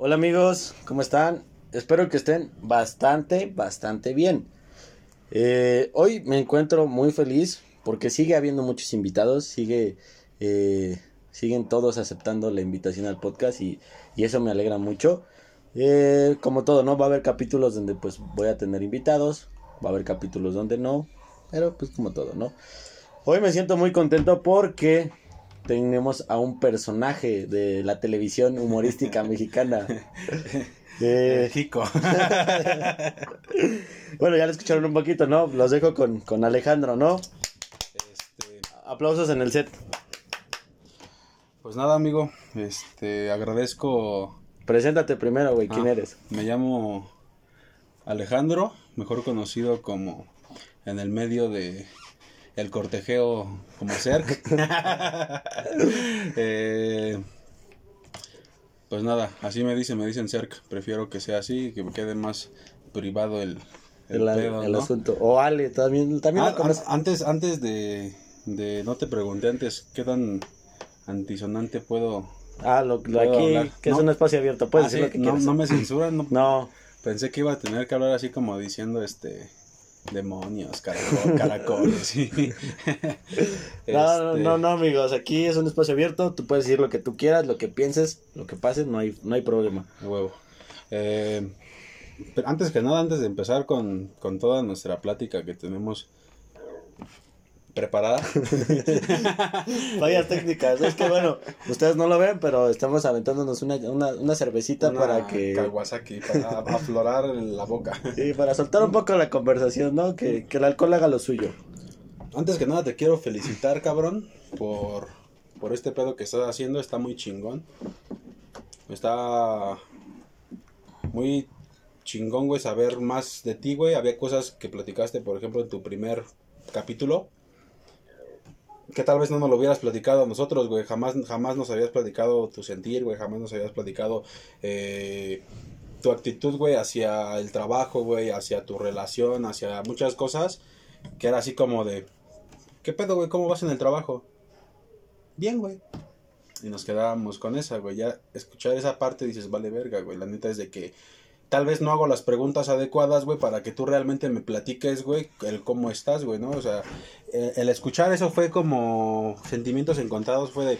Hola amigos, ¿cómo están? Espero que estén bastante, bastante bien. Eh, hoy me encuentro muy feliz porque sigue habiendo muchos invitados, sigue, eh, siguen todos aceptando la invitación al podcast y, y eso me alegra mucho. Eh, como todo, ¿no? Va a haber capítulos donde pues voy a tener invitados, va a haber capítulos donde no, pero pues como todo, ¿no? Hoy me siento muy contento porque tenemos a un personaje de la televisión humorística mexicana. Eh, Chico. bueno, ya lo escucharon un poquito, ¿no? Los dejo con, con Alejandro, ¿no? Este, Aplausos en el set. pues nada, amigo. Este, agradezco. Preséntate primero, güey, ¿quién Ah, eres? Me llamo Alejandro, mejor conocido como en el medio de el cortejeo como Cerc. Eh, pues nada, así me dicen, me dicen Cerc. Prefiero que sea así, que me quede más privado el, el El, pedo, el ¿no? asunto. O Ale, también, también Ah, an- antes, antes de, de, no te pregunté antes, ¿qué tan antisonante puedo? Ah, lo, aquí, hablar. que es un espacio abierto, puedes Ah, decir sí, lo que no, quieras. no me censuran, no, No, pensé que iba a tener que hablar así como diciendo, este, demonios, caracol- caracoles, sí. no, no, Este, no, no, amigos, aquí es un espacio abierto, tú puedes decir lo que tú quieras, lo que pienses, lo que pase, no hay, no hay problema. huevo. Eh, pero antes que nada, antes de empezar con, con toda nuestra plática que tenemos preparada, Fallas técnicas, es que bueno, ustedes no lo ven, pero estamos aventándonos una, una, una cervecita una para que... Kawasaki, para aflorar la boca. Sí, para soltar un poco la conversación, ¿no? Que, que el alcohol haga lo suyo. Antes que nada te quiero felicitar, cabrón, por, por este pedo que estás haciendo. Está muy chingón. Está muy chingón, güey, saber más de ti, güey. Había cosas que platicaste, por ejemplo, en tu primer capítulo. Que tal vez no nos lo hubieras platicado a nosotros, güey. Jamás, jamás nos habías platicado tu sentir, güey. Jamás nos habías platicado eh, tu actitud, güey, hacia el trabajo, güey. Hacia tu relación, hacia muchas cosas. Que era así como de... ¿Qué pedo, güey? ¿Cómo vas en el trabajo? Bien, güey. Y nos quedábamos con esa, güey. Ya escuchar esa parte dices, vale verga, güey. La neta es de que tal vez no hago las preguntas adecuadas, güey, para que tú realmente me platiques, güey, el cómo estás, güey, ¿no? O sea, eh, el escuchar eso fue como sentimientos encontrados, fue de,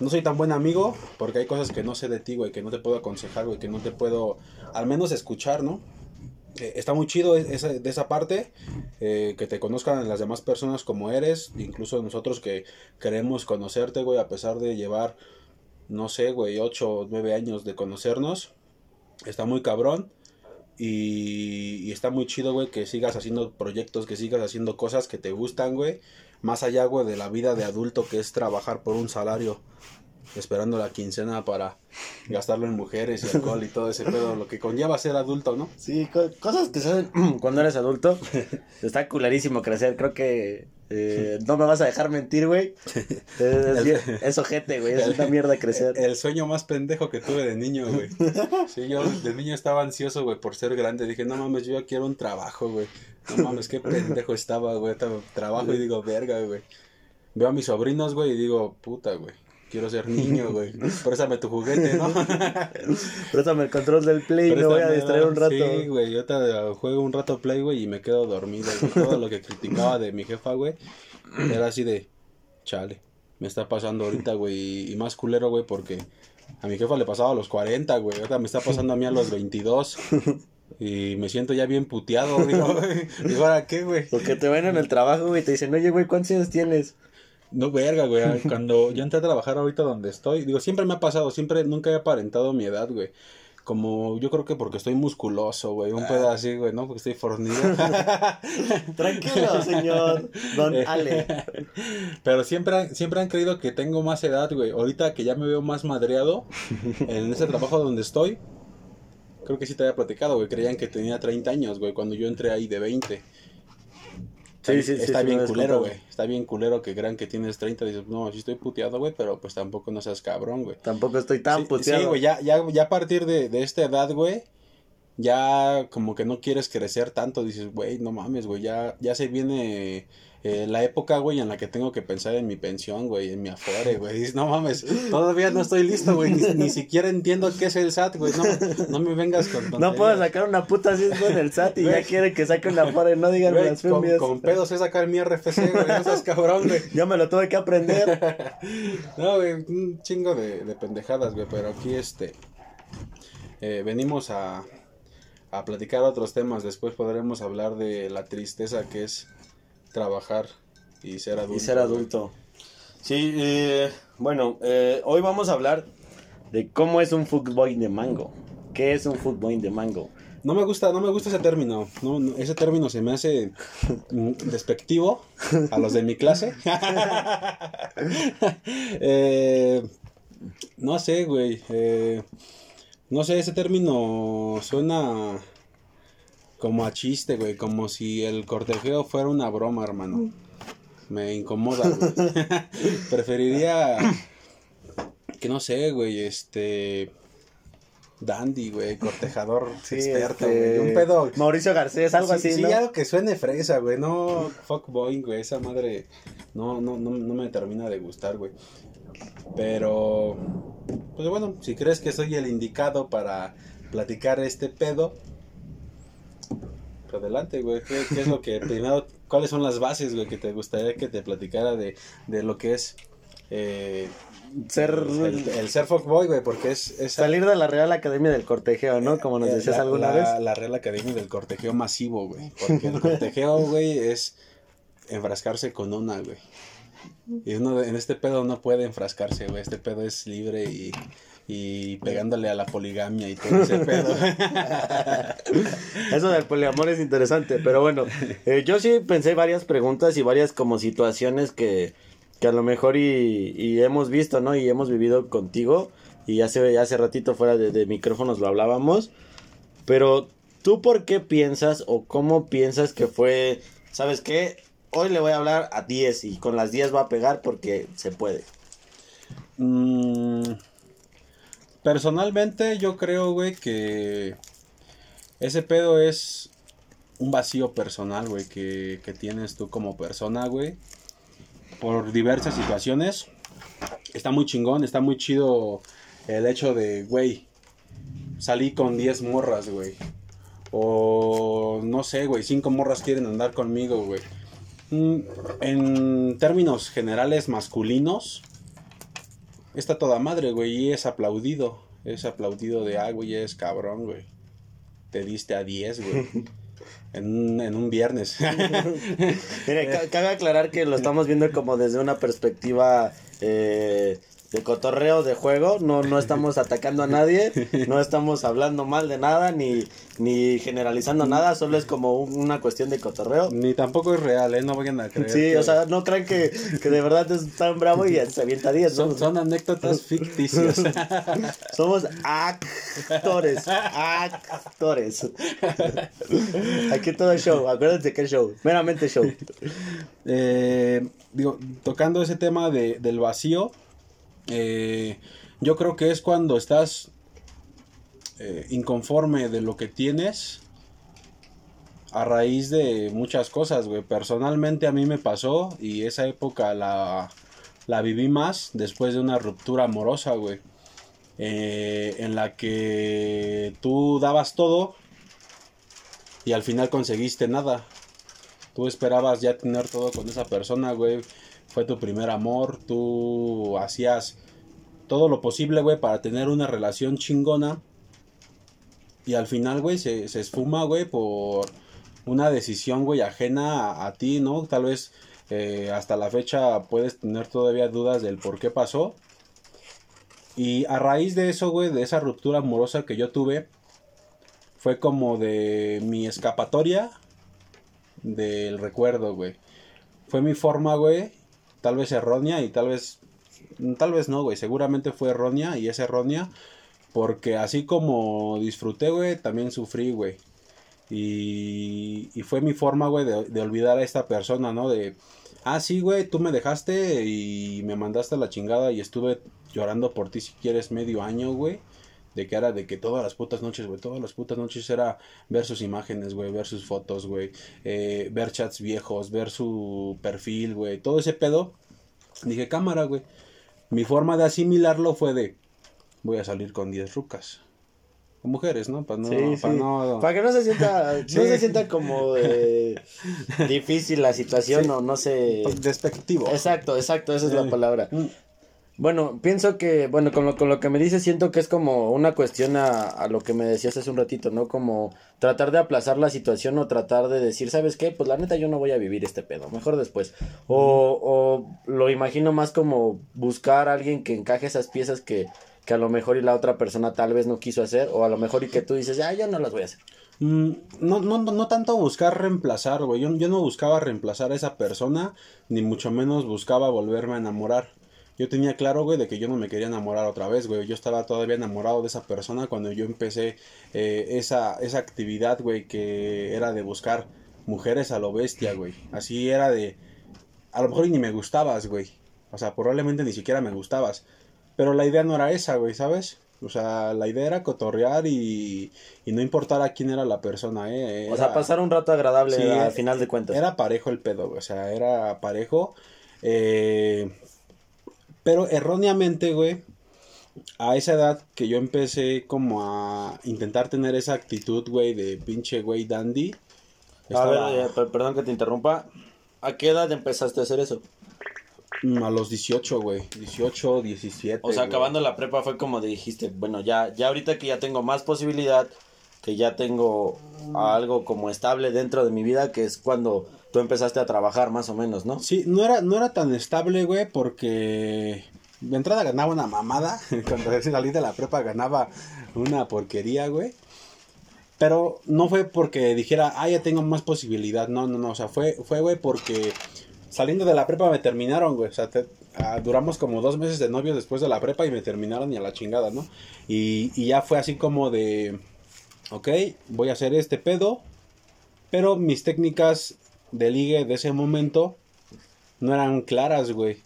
no soy tan buen amigo, porque hay cosas que no sé de ti, güey, que no te puedo aconsejar, güey, que no te puedo, al menos escuchar, ¿no? Eh, está muy chido e- esa, de esa parte, eh, que te conozcan las demás personas como eres, incluso nosotros que queremos conocerte, güey, a pesar de llevar, no sé, güey, 8 o 9 años de conocernos, está muy cabrón. Y, y está muy chido, güey, que sigas haciendo proyectos, que sigas haciendo cosas que te gustan, güey. Más allá, güey, de la vida de adulto que es trabajar por un salario, esperando la quincena para gastarlo en mujeres y alcohol y todo ese pedo, lo que conlleva ser adulto, ¿no? Sí, co- cosas que se hacen cuando eres adulto. Está culerísimo crecer. Creo que eh, no me vas a dejar mentir, güey. Es, es, ojete, güey. Es una mierda crecer. El sueño más pendejo que tuve de niño, güey. Sí, yo de niño estaba ansioso, güey, por ser grande. Dije, no mames, yo ya quiero un trabajo, güey. No mames, qué pendejo estaba, güey. Trabajo y digo, verga, güey. Veo a mis sobrinos, güey, y digo, puta, güey. Quiero ser niño, güey. Préstame tu juguete, ¿no? Préstame el control del play y me voy a distraer un rato. Sí, güey, yo te juego un rato play, güey, y me quedo dormido. güey. Todo lo que criticaba de mi jefa, güey, era así de, chale, me está pasando ahorita, güey, y más culero, güey, porque a mi jefa le pasaba a los 40, güey, ahorita me está pasando a mí a los 22. Y me siento ya bien puteado, digo, güey. Digo, ¿ahora qué, güey? Porque te ven en el trabajo, güey, y te dicen, oye, güey, ¿cuántos años tienes? No, verga, güey. Cuando yo entré a trabajar ahorita donde estoy, digo, siempre me ha pasado, siempre, nunca he aparentado mi edad, güey. Como, yo creo que porque estoy musculoso, güey, un pedo así, güey, ¿no? Porque estoy fornido. Tranquilo, señor Don Ale. Pero siempre han, siempre han creído que tengo más edad, güey. Ahorita que ya me veo más madreado en ese trabajo donde estoy, creo que sí te había platicado, güey. Creían que tenía 30 años, güey, cuando yo entré ahí de 20. Sí, sí, sí, Está sí, bien culero, güey. Está bien culero que crean que tienes 30. Dices, no, sí estoy puteado, güey, pero pues tampoco no seas cabrón, güey. Tampoco estoy tan Sí, puteado. Sí, güey, ya, ya, ya a partir de, de esta edad, güey, ya como que no quieres crecer tanto. Dices, güey, no mames, güey, ya, ya se viene eh, la época, güey, en la que tengo que pensar en mi pensión, güey, en mi afore, güey. No mames, todavía no estoy listo, güey. Ni, siquiera entiendo qué es el SAT, güey. No, no me vengas con No puedo sacar una puta así en el SAT y ya quiere que saque una afore, no digan las con, con pedos es sacar mi RFC, güey. No seas cabrón, güey. Ya me lo tuve que aprender. no, güey, un chingo de, de pendejadas, güey. Pero aquí, este. Eh, venimos a, a platicar otros temas. Después podremos hablar de la tristeza que es trabajar y ser adulto. Y ser adulto. Sí, eh, bueno, eh, hoy vamos a hablar de cómo es un fuckboy de mango. ¿Qué es un fuckboy de mango? No me gusta, no me gusta ese término. No, ese término se me hace despectivo a los de mi clase. Eh, no sé, güey. no sé, ese término suena como a chiste, güey. Como si el cortejeo fuera una broma, hermano. Me incomoda, güey. Preferiría que no sé, güey, este dandy, güey, cortejador experto, este, güey. Un pedo. Mauricio Garcés, algo así, Sí, algo que suene fresa, güey. No, fuck boy, güey. Esa madre no, no, no, no me termina de gustar, güey. Pero, pues bueno, si crees que soy el indicado para platicar este pedo, adelante, güey. ¿Qué, es lo que primero, cuáles son las bases, güey, que te gustaría que te platicara de, de lo que es eh, ser el, ser fuckboy, güey, porque es, salir de la Real Academia del Cortejeo, ¿no? Como nos eh, decías alguna vez. La Real Academia del Cortejeo masivo, güey, porque el cortejeo, güey, es enfrascarse con una, güey. Y uno en este pedo no puede enfrascarse, güey. Este pedo es libre y y pegándole a la poligamia y todo ese pedo. Eso del poliamor es interesante, pero bueno, eh, yo sí pensé varias preguntas y varias como situaciones que, que a lo mejor y, hemos visto, ¿no? Y hemos vivido contigo y hace, hace ratito fuera de, de micrófonos lo hablábamos, pero ¿tú por qué piensas o cómo piensas que fue, sabes qué? Hoy le voy a hablar a 10 y con las 10 va a pegar porque se puede. Mmm Personalmente yo creo, güey, que ese pedo es un vacío personal, güey, que, que tienes tú como persona, güey. Por diversas situaciones. Está muy chingón, está muy chido el hecho de, güey, salí con 10 morras, güey. O no sé, güey, 5 morras quieren andar conmigo, güey. Mm, en términos generales masculinos, está toda madre, güey, y es aplaudido. Es aplaudido de, ah, güey, es cabrón, güey. Te diste a 10, güey. En, en, un viernes. Mire, cabe aclarar que lo estamos viendo como desde una perspectiva eh, de cotorreo de juego, no, no estamos atacando a nadie, no estamos hablando mal de nada, ni, ni generalizando nada, solo es como una cuestión de cotorreo. Ni tampoco es real, ¿eh? No vayan a creer. Sí, o sea, no crean que, que, de verdad es tan bravo y se avienta 10. Son, son anécdotas ficticias. Somos actores, actores. Aquí todo es show, acuérdense que es show, meramente show. Eh, digo, tocando ese tema de, del vacío, eh, yo creo que es cuando estás eh, inconforme de lo que tienes a raíz de muchas cosas, güey. Personalmente a mí me pasó y esa época la, la viví más después de una ruptura amorosa, güey. Eh, en la que tú dabas todo y al final conseguiste nada. Tú esperabas ya tener todo con esa persona, güey fue tu primer amor, tú hacías todo lo posible, güey, para tener una relación chingona. Y al final, güey, se, esfuma, güey, por una decisión, güey, ajena a, ti, ¿no? Tal vez eh, hasta la fecha puedes tener todavía dudas del por qué pasó. Y a raíz de eso, güey, de esa ruptura amorosa que yo tuve, fue como de mi escapatoria del recuerdo, güey. Fue mi forma, güey, tal vez errónea y tal vez, tal vez no, güey, seguramente fue errónea y es errónea porque así como disfruté, güey, también sufrí, güey. Y, y fue mi forma, güey, de, de, olvidar a esta persona, ¿no? De, ah, sí, güey, tú me dejaste y me mandaste a la chingada y estuve llorando por ti si quieres medio año, güey. De que era de que todas las putas noches, güey, todas las putas noches era ver sus imágenes, güey, ver sus fotos, güey, eh, ver chats viejos, ver su perfil, güey, todo ese pedo. Dije, cámara, güey. Mi forma de asimilarlo fue de, voy a salir con 10 rucas. Con mujeres, ¿no? Para no, Sí, para sí. no... Para que no se sienta, Sí. no se sienta como eh, difícil la situación o no sé. Despectivo. Exacto, exacto, esa es la palabra. Bueno, pienso que, bueno, con lo, con lo que me dices, siento que es como una cuestión a, lo que me decías hace un ratito, ¿no? Como tratar de aplazar la situación o tratar de decir, ¿sabes qué? Pues la neta yo no voy a vivir este pedo, mejor después. O, o lo imagino más como buscar a alguien que encaje esas piezas que, que a lo mejor y la otra persona tal vez no quiso hacer, o a lo mejor y que tú dices, ah, yo no las voy a hacer. Mm, No, no, no, no tanto buscar reemplazar, güey. Yo, yo no buscaba reemplazar a esa persona, ni mucho menos buscaba volverme a enamorar. Yo tenía claro, güey, de que yo no me quería enamorar otra vez, güey. Yo estaba todavía enamorado de esa persona cuando yo empecé eh, esa, esa actividad, güey, que era de buscar mujeres a lo bestia, güey. Así era de... A lo mejor ni me gustabas, güey. O sea, probablemente ni siquiera me gustabas. Pero la idea no era esa, güey, ¿sabes? O sea, la idea era cotorrear y, y no importar a quién era la persona, ¿eh? O sea, pasar un rato agradable Sí, al final de cuentas. Era parejo el pedo, güey. O sea, era parejo. eh, pero erróneamente, güey, a esa edad que yo empecé como a intentar tener esa actitud, güey, de pinche güey dandy. A ver, eh, per- perdón que te interrumpa. ¿A qué edad empezaste a hacer eso? mm, a los 18, güey. 18, 17. O sea, güey. acabando la prepa fue como dijiste, bueno, ya, ya ahorita que ya tengo más posibilidad, que ya tengo algo como estable dentro de mi vida, que es cuando tú empezaste a trabajar más o menos, ¿no? Sí, no era, no era tan estable, güey, porque de entrada ganaba una mamada. Cuando salí de la prepa ganaba una porquería, güey. Pero no fue porque dijera, ah, ya tengo más posibilidad. No, no, no. O sea, fue, fue, güey, porque saliendo de la prepa me terminaron, güey. O sea, ah, duramos como dos meses de novio después de la prepa y me terminaron y a la chingada, ¿no? Y, y ya fue así como de, ok, voy a hacer este pedo. Pero mis técnicas de ligue de ese momento no eran claras, güey.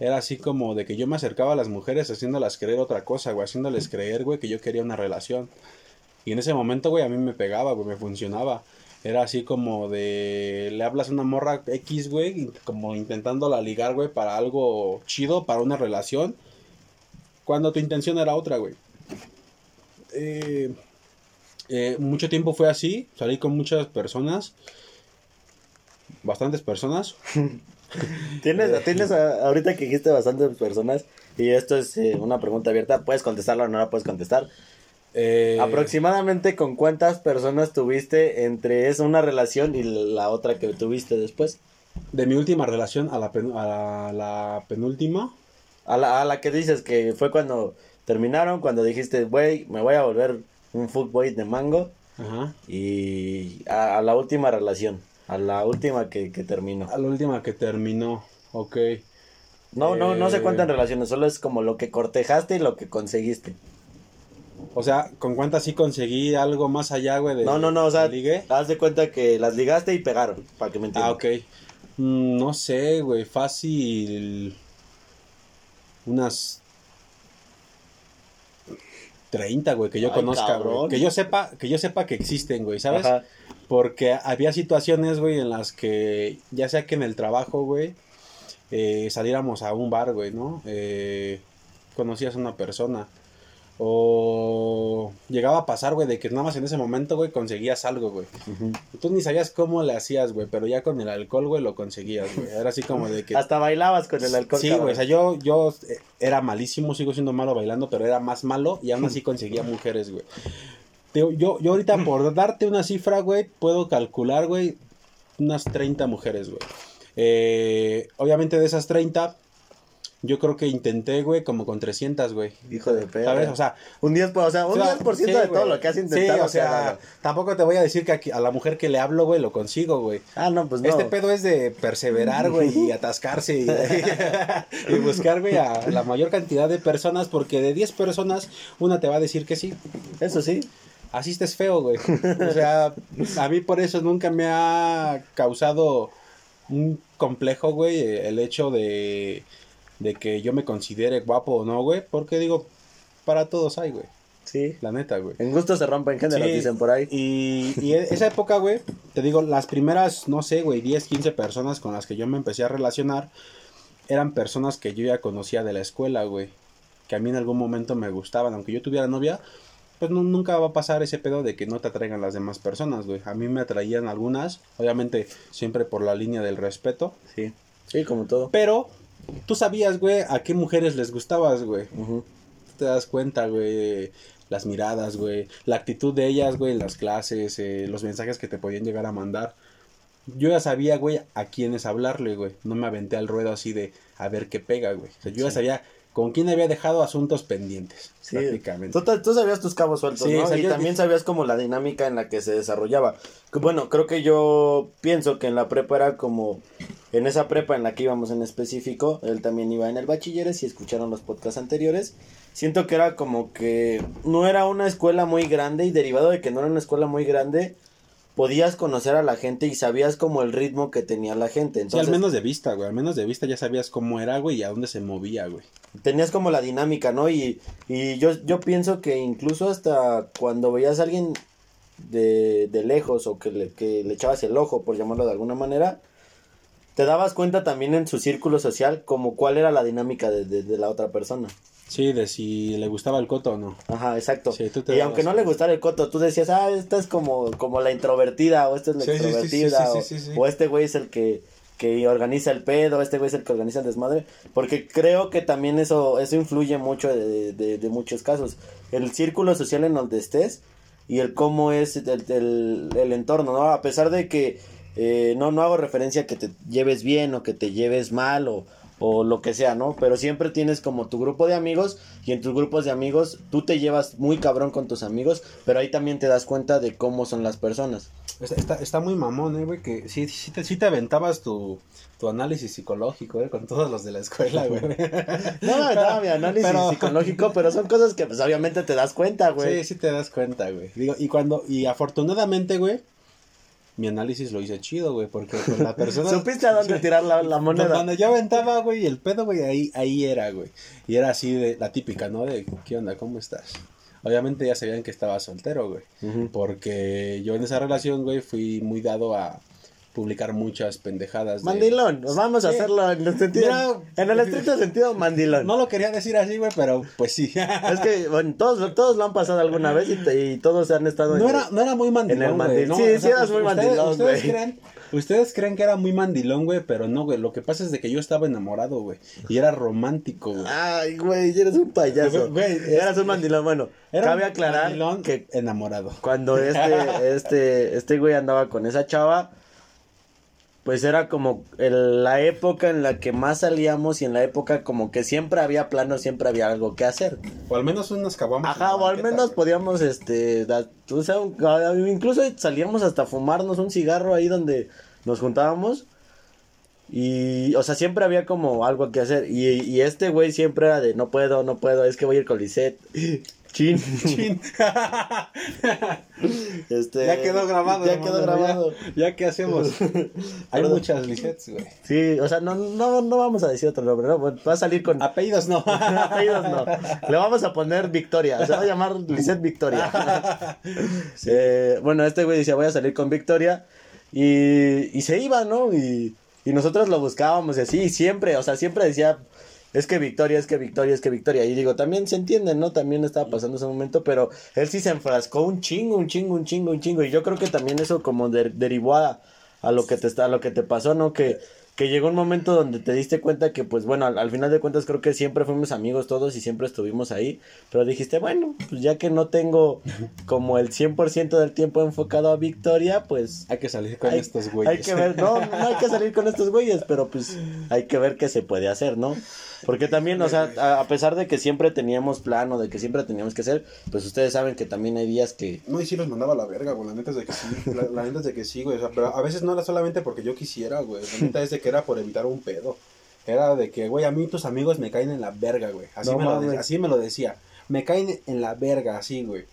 Era así como de que yo me acercaba a las mujeres haciéndolas creer otra cosa, güey. Haciéndoles creer, güey, que yo quería una relación. Y en ese momento, güey, a mí me pegaba, güey, me funcionaba. Era así como de... Le hablas a una morra X, güey, como intentándola ligar, güey, para algo chido, para una relación. Cuando tu intención era otra, güey. Eh, eh, mucho tiempo fue así. Salí con muchas personas. Bastantes personas. Tienes, tienes a- ahorita que dijiste bastantes personas, y esto es eh, una pregunta abierta, puedes contestarla o no la puedes contestar. Eh, Aproximadamente con cuántas personas tuviste entre esa una relación y la otra que tuviste después? De mi última relación a la, pen- a la, la penúltima. A la, a la que dices que fue cuando terminaron, cuando dijiste, güey, me voy a volver un fuckboy de mango. Ajá. Y a, a la última relación, a la última que, que terminó. A la última que terminó. Ok. No, no, no se Eh. cuentan relaciones, solo es como lo que cortejaste y lo que conseguiste. O sea, ¿con cuántas sí conseguí algo más allá, güey? de- No, no, no, o sea, de ligue? haz de cuenta que las ligaste y pegaron, para que me entiendan. Ah, ok. Mm, no sé, güey, fácil. Unas 30, güey, que yo Ay, conozca, cabrón. güey. Que yo sepa, que yo sepa que existen, güey, ¿sabes? Ajá. Porque había situaciones, güey, en las que, ya sea que en el trabajo, güey, eh, saliéramos a un bar, güey, ¿no? Eh, conocías a una persona. O llegaba a pasar, güey, de que nada más en ese momento, güey, conseguías algo, güey. Ujú. Tú ni sabías cómo le hacías, güey, pero ya con el alcohol, güey, lo conseguías, güey. Era así como de que... Hasta bailabas con el alcohol. Sí, güey, o sea, yo, yo eh, era malísimo, sigo siendo malo bailando, pero era más malo y aún así conseguía mujeres, güey. Yo, yo ahorita por darte una cifra, güey, puedo calcular, güey, unas 30 mujeres, güey. Eh, obviamente de esas 30, yo creo que intenté, güey, como con 300, güey. Hijo de perra. ¿Sabes? O sea, un 10%, o sea, un o sea, 10% sí, de todo lo que has intentado. Sí, o sea, tampoco te voy a decir que aquí- a la mujer que le hablo, güey, lo consigo, güey. Ah, no, pues no. Este pedo es de perseverar, güey, y atascarse y, y buscar, güey, a la mayor cantidad de personas, porque de 10 personas, una te va a decir que sí. Eso sí. Así estés feo, güey. O sea, a mí por eso nunca me ha causado un complejo, güey, el hecho de, de que yo me considere guapo o no, güey, porque digo, para todos hay, güey. Sí. La neta, güey. En gusto se rompen géneros, Sí, dicen por ahí. Y, y e- esa época, güey, te digo, las primeras, no sé, güey, 10, 15 personas con las que yo me empecé a relacionar eran personas que yo ya conocía de la escuela, güey. Que a mí en algún momento me gustaban. Aunque yo tuviera novia, pues nu- nunca va a pasar ese pedo de que no te atraigan las demás personas, güey. A mí me atraían algunas, obviamente siempre por la línea del respeto. Sí. Sí, como todo. Pero tú sabías, güey, a qué mujeres les gustabas, güey. Te das cuenta, güey, las miradas, güey, la actitud de ellas, güey, en las clases, eh, los mensajes que te podían llegar a mandar. Yo ya sabía, güey, a quiénes hablarle, güey. No me aventé al ruedo así de a ver qué pega, güey. O sea, yo ya sabía con quién había dejado asuntos pendientes, Sí, prácticamente. Tú, tú sabías tus cabos sueltos, Sí, ¿no? y también sabías como la dinámica en la que se desarrollaba. Bueno, creo que yo pienso que en la prepa era como... En esa prepa en la que íbamos en específico, él también iba en el bachilleres, si escucharon los podcasts anteriores. Siento que era como que no era una escuela muy grande y derivado de que no era una escuela muy grande, podías conocer a la gente y sabías como el ritmo que tenía la gente. Sí, Entonces, al menos de vista, güey. Al menos de vista ya sabías cómo era, güey, y a dónde se movía, güey. tenías como la dinámica, ¿no? Y, y yo, yo pienso que incluso hasta cuando veías a alguien de, de lejos o que le, que le echabas el ojo, por llamarlo de alguna manera, te dabas cuenta también en su círculo social como cuál era la dinámica de, de- de la otra persona. Sí, de si le gustaba el coto o no. Ajá, exacto. Sí, y aunque no le gustara el coto, tú decías, ah, esta es como, como la introvertida, o esta es la Sí, extrovertida, sí, o- sí, sí, sí. o este güey es el que, que organiza el pedo, este güey es el que organiza el desmadre, porque creo que también eso, eso influye mucho de, de- de muchos casos. El círculo social en donde estés y el cómo es el, el- el entorno, ¿no? A pesar de que eh, no, no hago referencia a que te lleves bien o que te lleves mal o, o lo que sea, ¿no? Pero siempre tienes como tu grupo de amigos y en tus grupos de amigos tú te llevas muy cabrón con tus amigos, pero ahí también te das cuenta de cómo son las personas. Está, está, está muy mamón, eh, güey, que sí, sí, te, sí te aventabas tu, tu análisis psicológico, eh, con todos los de la escuela, güey. No aventaba mi análisis Pero- psicológico, pero son cosas que pues obviamente te das cuenta, güey. Sí, sí te das cuenta, güey. Digo, y cuando, y afortunadamente, güey, mi análisis lo hice chido, güey, porque pues, la persona... Supiste a dónde tirar la, la moneda. Cuando yo aventaba, güey, el pedo, güey, ahí, ahí era, güey. Y era así de la típica, ¿no? De, ¿qué onda? ¿Cómo estás? Obviamente ya sabían que estaba soltero, güey. Porque yo en esa relación, güey, fui muy dado a publicar muchas pendejadas. de- Mandilón, vamos a hacerlo en el sentido, en el estricto sentido mandilón. No lo quería decir así, güey, pero pues sí. Es que, bueno, todos, todos lo han pasado alguna vez y, te- y todos han estado No en era, no era muy mandilón, en el mandil- no, sí, sí eras muy ustedes- mandilón, ustedes creen, ustedes creen que era muy mandilón, güey, pero no, güey. Lo que pasa es de que yo estaba enamorado, güey. Y era romántico, güey. Ay, güey, eres un payaso. Güey, eras un mandilón. Bueno, Era cabe aclarar mandilón que enamorado. cuando este, este, este güey andaba con esa chava, pues era como el- la época en la que más salíamos y en la época como que siempre había planos, siempre había algo que hacer. O al menos unas caguamas. Ajá, o al menos podíamos, este, da- o sea, un- incluso salíamos hasta fumarnos un cigarro ahí donde nos juntábamos. Y, o sea, siempre había como algo que hacer. Y, y este güey siempre era de, no puedo, no puedo, es que voy a ir con Lisette. Chin. Chin. Este, ya quedó grabado. Ya hermano, quedó grabado. Ya, ya, ¿qué hacemos? Hay Perdón. muchas Lisets, güey. Sí, o sea, no, no, no vamos a decir otro nombre, ¿no? Va a salir con... Apellidos no. Apellidos no. Le vamos a poner Victoria. Se va a llamar Lisette Victoria. Eh, bueno, este güey decía, voy a salir con Victoria. Y, y se iba, ¿no? Y, y nosotros lo buscábamos y así. Y siempre, o sea, siempre decía, es que Victoria, es que Victoria, es que Victoria. Y digo, también se entiende, ¿no? También estaba pasando ese momento. Pero él sí se enfrascó un chingo, un chingo, un chingo, un chingo. Y yo creo que también eso como de- derivó a, a lo que te está, a lo que te pasó, ¿no? Que, que llegó un momento donde te diste cuenta que, pues bueno, al, al final de cuentas creo que siempre fuimos amigos todos y siempre estuvimos ahí, pero dijiste, bueno, pues ya que no tengo como el 100% del tiempo enfocado a Victoria, pues Hay que salir con hay, estos güeyes. hay que ver, no, no hay que salir con estos güeyes, pero pues hay que ver qué se puede hacer, ¿no? Porque también, o sea, a, a pesar de que siempre teníamos plano, de que siempre teníamos que hacer, pues ustedes saben que también hay días que... No, y sí los mandaba a la verga, güey. La neta es de que sí. La, la neta es de que sí, güey. O sea, pero a veces no era solamente porque yo quisiera, güey. La neta es de que era por evitar un pedo. Era de que, güey, a mí tus amigos me caen en la verga, güey. Así, No me lo de- así me lo decía. Me caen en la verga, así, güey.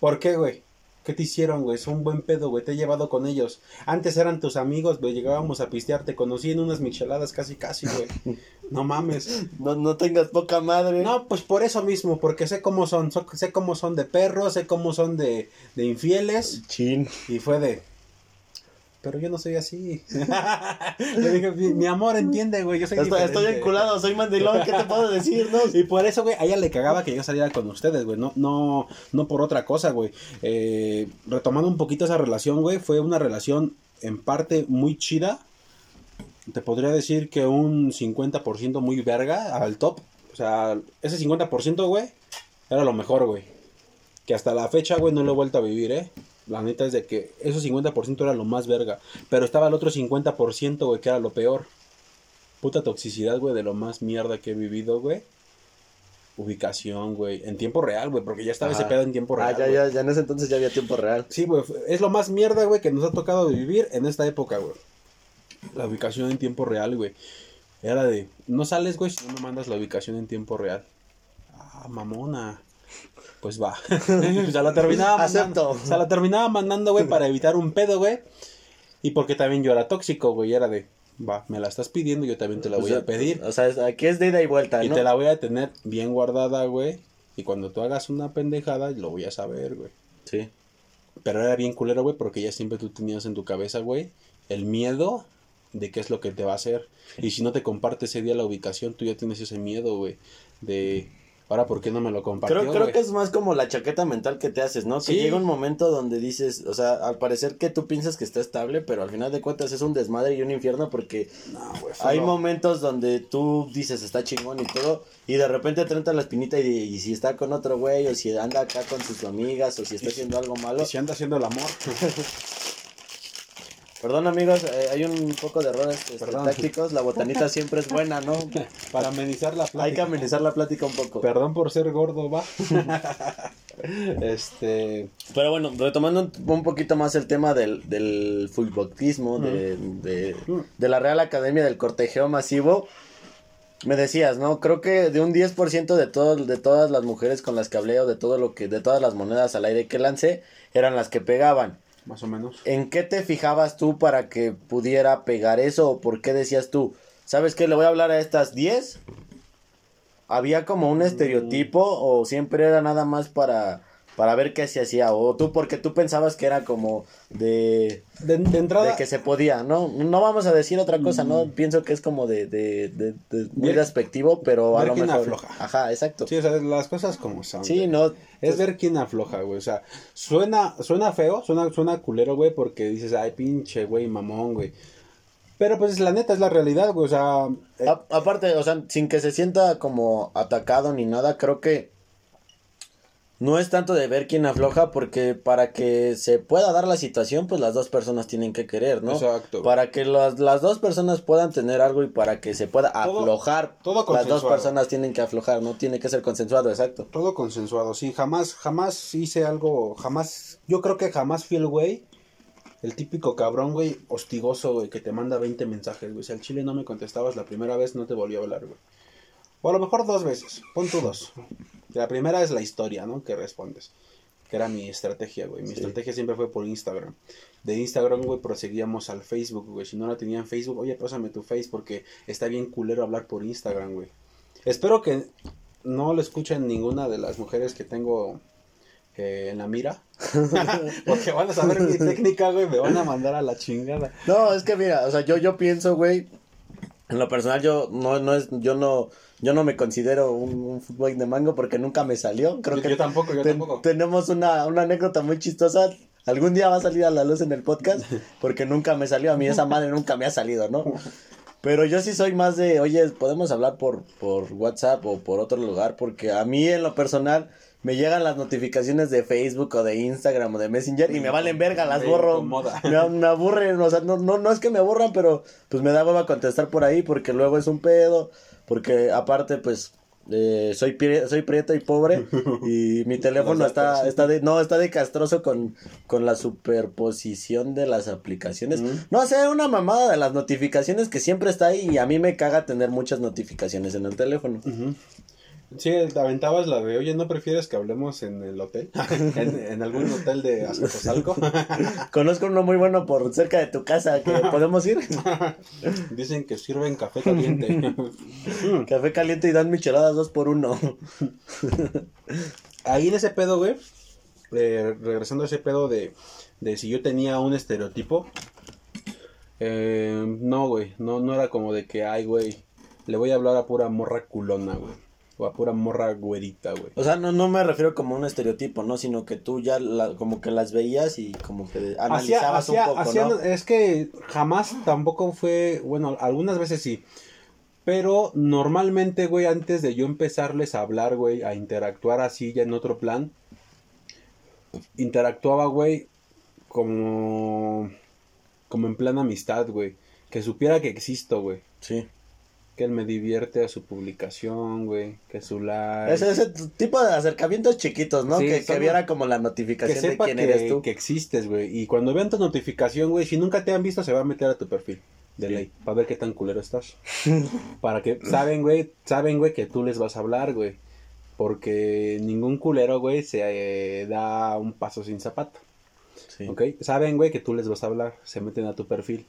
¿Por qué, güey? ¿Qué te hicieron, güey? Son buen pedo, güey. Te he llevado con ellos. Antes eran tus amigos, güey. Llegábamos a pistear. Te conocí en unas micheladas casi, casi, güey. No mames. No, no tengas poca madre. No, pues por eso mismo. Porque sé cómo son. so- sé cómo son de perros. Sé cómo son de, de infieles. Chin. Y fue de. Pero yo no soy así. Le dije, mi, mi amor, entiende, güey. Yo soy Estoy, estoy diferente". enculado, soy mandilón, ¿qué te puedo decir? No? Y por eso, güey, a ella le cagaba que yo saliera con ustedes, güey. No, no, no por otra cosa, güey. Eh, retomando un poquito esa relación, güey, fue una relación en parte muy chida. Te podría decir que un 50% muy verga al top. O sea, ese 50%, güey, era lo mejor, güey. Que hasta la fecha, güey, no lo he vuelto a vivir, ¿eh? La neta es de que ese 50% era lo más verga. Pero estaba el otro 50%, güey, que era lo peor. Puta toxicidad, güey, de lo más mierda que he vivido, güey. Ubicación, güey. En tiempo real, güey, porque ya estaba ese pedo en tiempo real. Ah, ya, ya, ya en ese entonces ya había tiempo real. Sí, güey. Es lo más mierda, güey, que nos ha tocado vivir en esta época, güey. La ubicación en tiempo real, güey. Era de, no sales, güey, si no me mandas la ubicación en tiempo real. Ah, mamona. Pues va. o sea, la terminaba mandando. Acepto. O sea, la terminaba mandando, güey, para evitar un pedo, güey. Y porque también yo era tóxico, güey. Era de, va, me la estás pidiendo, yo también te la voy O sea, a pedir. O sea, aquí es de ida y vuelta, Y ¿no? te la voy a tener bien guardada, güey. Y cuando tú hagas una pendejada, lo voy a saber, güey. Sí. Pero era bien culero, güey, porque ya siempre tú tenías en tu cabeza, güey, el miedo de qué es lo que te va a hacer. Y si no te comparte ese día la ubicación, tú ya tienes ese miedo, güey, de ahora por qué no me lo compartió, Creo, creo que es más como la chaqueta mental que te haces, ¿no? Que llega un momento donde dices, o sea, al parecer que tú piensas que está estable, pero al final de cuentas es un desmadre y un infierno porque No, hay momentos donde tú dices está chingón y todo, y de repente te entra la espinita y, y si está con otro güey, o si anda acá con sus amigas, o si está haciendo algo malo. Y si anda haciendo el amor. Perdón amigos, eh, hay un poco de errores este, tácticos, la botanita siempre es buena, ¿no? Para amenizar la plática. Hay que amenizar la plática un poco. Perdón por ser gordo, va. este. Pero bueno, retomando un, un poquito más el tema del, del futbolismo, de, de, de la Real Academia del Cortejeo Masivo, me decías, ¿no? Creo que de un 10% de, todo, de todas las mujeres con las que hablé o de, todo lo que, de todas las monedas al aire que lancé, eran las que pegaban. Más o menos. ¿En qué te fijabas tú para que pudiera pegar eso o por qué decías tú, ¿sabes qué? Le voy a hablar a estas 10. ¿Había como un estereotipo o siempre era nada más para, para ver qué se hacía? O tú porque tú pensabas que era como de, De, de entrada. de que se podía, ¿no? No vamos a decir otra cosa, ¿no? Pienso que es como de, de, de, de- muy despectivo, pero a lo quién mejor... afloja. Ajá, exacto. Sí, o sea, las cosas como son. Sí, güey. no. Es ver quién afloja, güey. O sea, suena, suena feo, suena, suena culero, güey, porque dices, ay, pinche, güey, mamón, güey. Pero pues la neta es la realidad, güey. O sea, eh, A- aparte, o sea, sin que se sienta como atacado ni nada, creo que no es tanto de ver quién afloja, porque para que se pueda dar la situación, pues las dos personas tienen que querer, ¿no? Exacto. Para que las, las dos personas puedan tener algo y para que se pueda aflojar, todo las dos personas tienen que aflojar, no tiene que ser consensuado, exacto. todo consensuado, sí. Jamás, jamás hice algo, jamás, yo creo que jamás fui el güey, el típico cabrón, güey, hostigoso, güey, que te manda 20 mensajes, güey. Si al chile no me contestabas la primera vez, no te volví a hablar, güey. O a lo mejor dos veces, pon tú dos. La primera es la historia, ¿no? Que respondes. Que era mi estrategia, güey. Mi Sí. estrategia siempre fue por Instagram. De Instagram, güey, proseguíamos al Facebook, güey. Si no la tenía en Facebook, oye, pásame tu Face porque está bien culero hablar por Instagram, güey. Espero que no lo escuchen ninguna de las mujeres que tengo eh, en la mira. porque van a saber mi técnica, güey. Me van a mandar a la chingada. No, es que mira, o sea, yo, yo pienso, güey, en lo personal yo no, no es, yo no, yo no me considero un, un fútbol de mango porque nunca me salió. Creo Yo- que yo tampoco, yo ten- tampoco. Tenemos una, una anécdota muy chistosa. Algún día va a salir a la luz en el podcast porque nunca me salió. A mí esa madre nunca me ha salido, ¿no? Pero yo sí soy más de, oye, podemos hablar por, por WhatsApp o por otro lugar porque a mí en lo personal me llegan las notificaciones de Facebook o de Instagram o de Messenger y me valen verga, las Me borro. Me, me aburren, o sea, no, no, no es que me aburran, pero pues me da hueva contestar por ahí porque luego es un pedo, porque aparte pues eh, soy soy prieto y pobre y mi teléfono está está de no está de castroso con con la superposición de las aplicaciones. No sé, una mamada de las notificaciones que siempre está ahí y a mí me caga tener muchas notificaciones en el teléfono. Sí, te aventabas la de, oye, ¿no prefieres que hablemos en el hotel? en, en algún hotel de Azcapotzalco. Conozco uno muy bueno por cerca de tu casa que podemos ir. Dicen que sirven café caliente. Café caliente y dan micheladas dos por uno. Ahí en ese pedo, güey, eh, regresando a ese pedo de, de si yo tenía un estereotipo, eh, no, güey, no, no era como de que, ay, güey, le voy a hablar a pura morra culona, güey. O a pura morra güerita, güey. O sea, no, no me refiero como a un estereotipo, ¿no? Sino que tú ya la- como que las veías y como que analizabas un poco, hacía- ¿no? Es que jamás tampoco fue, bueno, algunas veces sí. Pero normalmente, güey, antes de yo empezarles a hablar, güey, a interactuar así ya en otro plan, interactuaba, güey, como, como en plan amistad, güey. Que supiera que existo, güey. Sí. Que él me divierte a su publicación, güey. Que su like. Ese, ese tipo de acercamientos chiquitos, ¿no? Sí, que, que viera como la que notificación de sepa quién que, eres tú. que existes, güey. Y cuando vean tu notificación, güey, si nunca te han visto, se va a meter a tu perfil de Sí. ley. Para ver qué tan culero estás. para que saben, güey, saben, güey, que tú les vas a hablar, güey. Porque ningún culero, güey, se eh, da un paso sin zapato. Sí. ¿Ok? Saben, güey, que tú les vas a hablar. Se meten a tu perfil.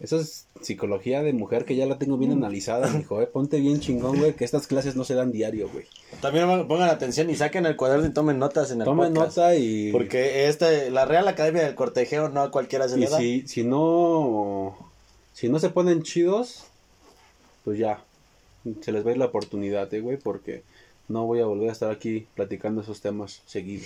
Eso es psicología de mujer que ya la tengo bien Mm. analizada, mijo, eh. Ponte bien chingón, güey, que estas clases no se dan diario, güey. También pongan atención y saquen el cuaderno y tomen notas en el Tomen podcast. nota y... Porque este, la Real Academia del Cortejeo no a cualquiera se Y le da. si, si no si no se ponen chidos, pues ya, se les va a ir la oportunidad, eh, güey, porque no voy a volver a estar aquí platicando esos temas seguido.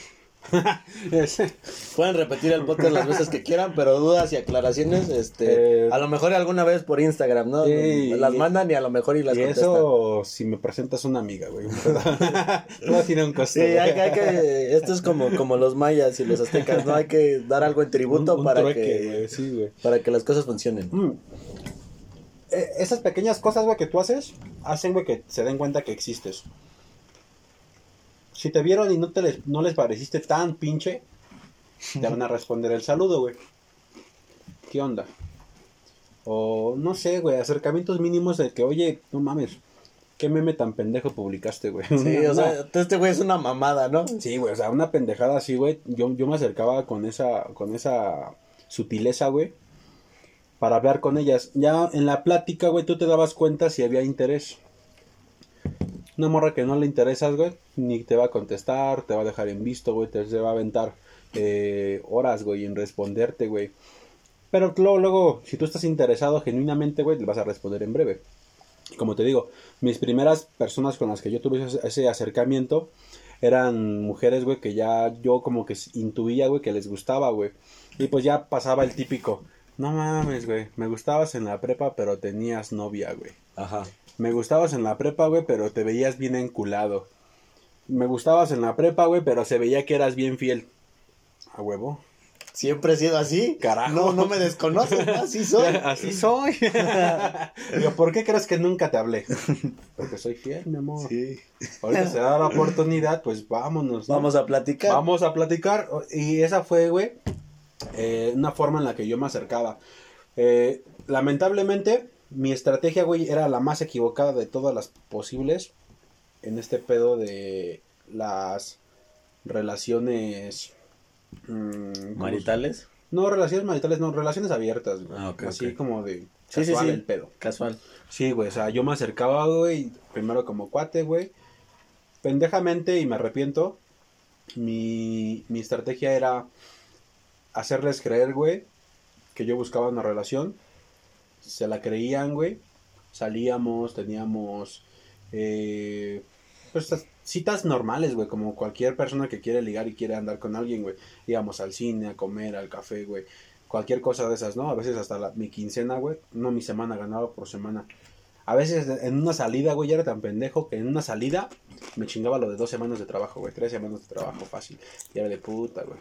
Ese- Pueden repetir el podcast las veces que quieran, pero dudas y aclaraciones, este, Eh, a lo mejor alguna vez por Instagram, ¿no? Las mandan y a lo mejor y las y contestan. eso, si me presentas una amiga, güey. no tiene un costo. Sí, hay, que- hay que, esto es como, como los mayas y los aztecas, ¿no? Hay que dar algo en tributo Un- un para trueque, que, güey, sí, güey. para que las cosas funcionen. Mm. Eh, esas pequeñas cosas, güey, que tú haces, hacen, güey, que se den cuenta que existes. Si te vieron y no, te les, no les pareciste tan pinche, te van a responder el saludo, güey. ¿Qué onda? O no sé, güey, acercamientos mínimos de que, oye, no mames, ¿qué meme tan pendejo publicaste, güey? Sí, Una- o sea, este güey es una mamada, ¿no? Sí, güey, o sea, una pendejada así, güey. Yo, yo me acercaba con esa, con esa sutileza, güey, para hablar con ellas. Ya en la plática, güey, tú te dabas cuenta si había interés. Una morra que no le interesas, güey, ni te va a contestar, te va a dejar en visto, güey, te va a aventar eh, horas, güey, en responderte, güey. Pero luego, luego, si tú estás interesado genuinamente, güey, le vas a responder en breve. Como te digo, mis primeras personas con las que yo tuve ese acercamiento eran mujeres, güey, que ya yo como que intuía, güey, que les gustaba, güey. Y pues ya pasaba el típico, no mames, güey, me gustabas en la prepa, pero tenías novia, güey. Ajá. Me gustabas en la prepa, güey, pero te veías bien enculado. Me gustabas en la prepa, güey, pero se veía que eras bien fiel. A huevo. Siempre he sido así. Carajo. No, no me desconoces, ¿no? así soy. Así soy. Digo, ¿por qué crees que nunca te hablé? Porque soy fiel, mi amor. Sí. Ahorita se da la oportunidad, pues vámonos. ¿no? Vamos a platicar. Vamos a platicar. Y esa fue, güey, eh, una forma en la que yo me acercaba. Eh, lamentablemente, mi estrategia, güey, era la más equivocada de todas las posibles en este pedo de las relaciones... mm, ¿cómo Maritales. no, relaciones maritales, no, relaciones abiertas, güey. Ah, Así como de Sí, sí, casual sí. el pedo. Casual. Sí, güey, o sea, yo me acercaba, güey, primero como cuate, güey. Pendejamente, y me arrepiento, mi, mi estrategia era hacerles creer, güey, que yo buscaba una relación. Se la creían, güey. Salíamos, teníamos, eh, pues, citas normales, güey, como cualquier persona que quiere ligar y quiere andar con alguien, güey. Íbamos al cine, a comer, al café, güey. Cualquier cosa de esas, ¿no? A veces hasta la- mi quincena, güey. No, mi semana, ganaba por semana. A veces en una salida, güey, ya era tan pendejo que en una salida me chingaba lo de dos semanas de trabajo, güey. Tres semanas de trabajo fácil. Y era de puta, güey.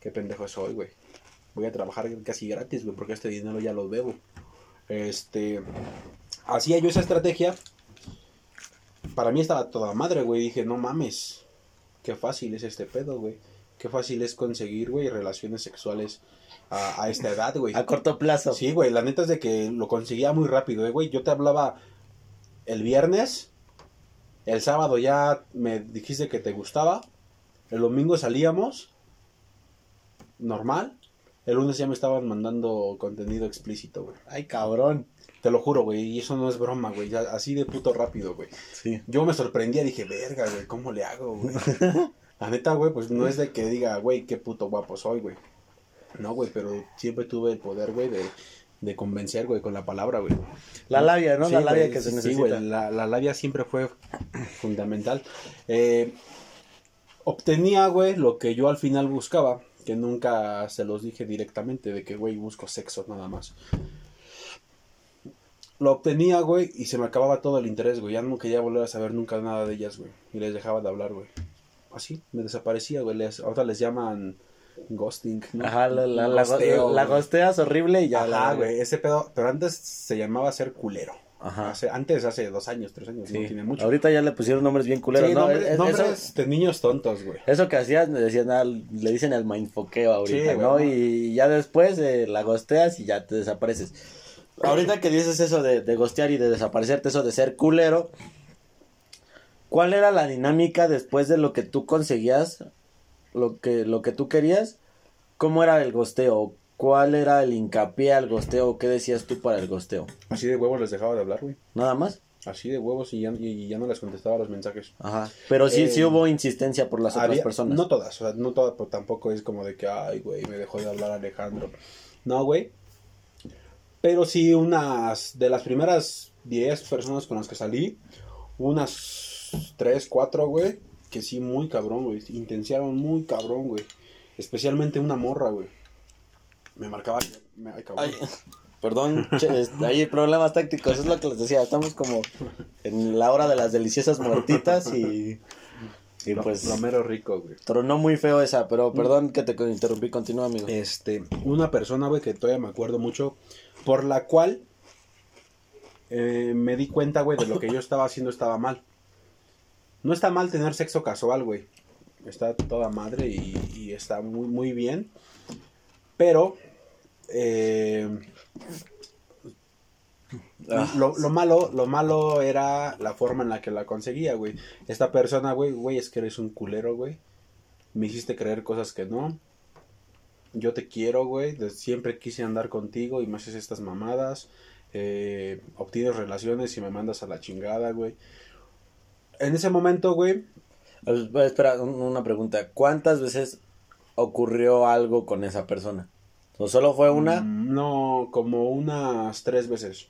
Qué pendejo soy, güey. Voy a trabajar casi gratis, güey, porque este dinero ya lo debo. Este. Hacía yo esa estrategia. Para mí estaba toda madre, güey. Dije, no mames. Qué fácil es este pedo, güey. Qué fácil es conseguir, güey, relaciones sexuales a, a esta edad, güey. A corto plazo. Sí, güey, la neta es de que lo conseguía muy rápido, eh, güey. Yo te hablaba el viernes El sábado ya me dijiste que te gustaba. El domingo salíamos. Normal. El lunes ya me estaban mandando contenido explícito, güey. Ay, cabrón. Te lo juro, güey. Y eso no es broma, güey. Así de puto rápido, güey. Sí. Yo me sorprendía, dije, verga, güey, ¿cómo le hago, güey? La neta, güey, pues no es de que diga, güey, qué puto guapo soy, güey. No, güey, pero siempre tuve el poder, güey, de, de convencer, güey, con la palabra, güey. La labia, ¿no? Sí, la labia güey, que se sí, necesita. güey, la, la labia siempre fue fundamental. Eh, obtenía, güey, lo que yo al final buscaba, que nunca se los dije directamente, de que, güey, busco sexo nada más. Lo obtenía, güey, y se me acababa todo el interés, güey. Ya no quería volver a saber nunca nada de ellas, güey. Y les dejaba de hablar, güey. Así, me desaparecía, güey. Les, ahora les llaman ghosting, ¿no? Ajá, la, la, la, Gosteo, la güey. gosteas horrible y ya Ajá, la... güey, ese pedo. Pero antes se llamaba ser culero. Ajá. Hace- antes, hace dos años, tres años, no tiene mucho. Ahorita ya le pusieron nombres bien culeros, Sí, ¿no? nombres, Es- nombres Eso, de niños tontos, güey. eso que hacías, le decían al- le dicen el mindfoqueo ahorita, Sí, güey, ¿no? no. Y ya después eh, la gosteas y ya te desapareces. Ahorita que dices eso de, de gostear y de desaparecerte, eso de ser culero, ¿cuál era la dinámica después de lo que tú conseguías, lo que, lo que tú querías? ¿Cómo era el gosteo? ¿Cuál era el hincapié al gosteo? ¿Qué decías tú para el gosteo? Así de huevos les dejaba de hablar, güey. ¿Nada más? Así de huevos y ya, y ya no les contestaba los mensajes. Ajá. Pero sí, Eh, sí hubo insistencia por las otras personas. No todas, o sea, no todas, pero tampoco es como de que, ay, güey, me dejó de hablar Alejandro. No, güey. Pero sí, unas de las primeras 10 personas con las que salí, unas 3, 4, güey, que sí, muy cabrón, güey. Intenciaron muy cabrón, güey. Especialmente una morra, güey. Me marcaba. me- ay, cabrón. Ay, perdón, che, hay problemas tácticos, es lo que les decía, estamos como en la hora de las deliciosas muertitas y, y Lo- pues lo mero rico, güey. tronó muy feo esa, pero perdón que te interrumpí, continúa amigo. Este, una persona, güey, que todavía me acuerdo mucho, por la cual eh, me di cuenta, güey, de lo que yo estaba haciendo estaba mal. No está mal tener sexo casual, güey. Está toda madre y, y está muy, muy bien. Pero, eh, Ah, lo, lo malo, lo malo era la forma en la que la conseguía, güey. Esta persona, güey, güey, es que eres un culero, güey. Me hiciste creer cosas que no. Yo te quiero, güey. Siempre quise andar contigo y me haces estas mamadas. Eh, obtienes relaciones y me mandas a la chingada, güey. En ese momento, güey. espera, un- una pregunta, ¿cuántas veces ocurrió algo con esa persona? ¿O solo fue una? mm, No, como unas tres veces.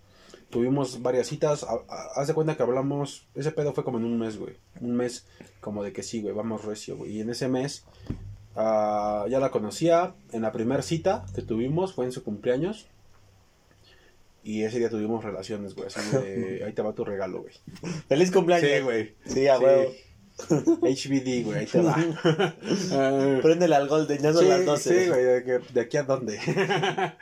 Tuvimos varias citas. a- a- Haz de cuenta que hablamos. Ese pedo fue como en un mes, güey. Un mes como de que sí, güey, vamos recio, güey. Y en ese mes ah, ya la conocía. En la primera cita que tuvimos fue en su cumpleaños. Y ese día tuvimos relaciones, güey. Así de. Ahí te va tu regalo, güey. ¡Feliz cumpleaños! Sí, güey. Sí, a Sí. HBD, güey. Ahí te va. Préndele al Golden, ya son sí, las 12. sí, güey. ¿De, que- de aquí a dónde?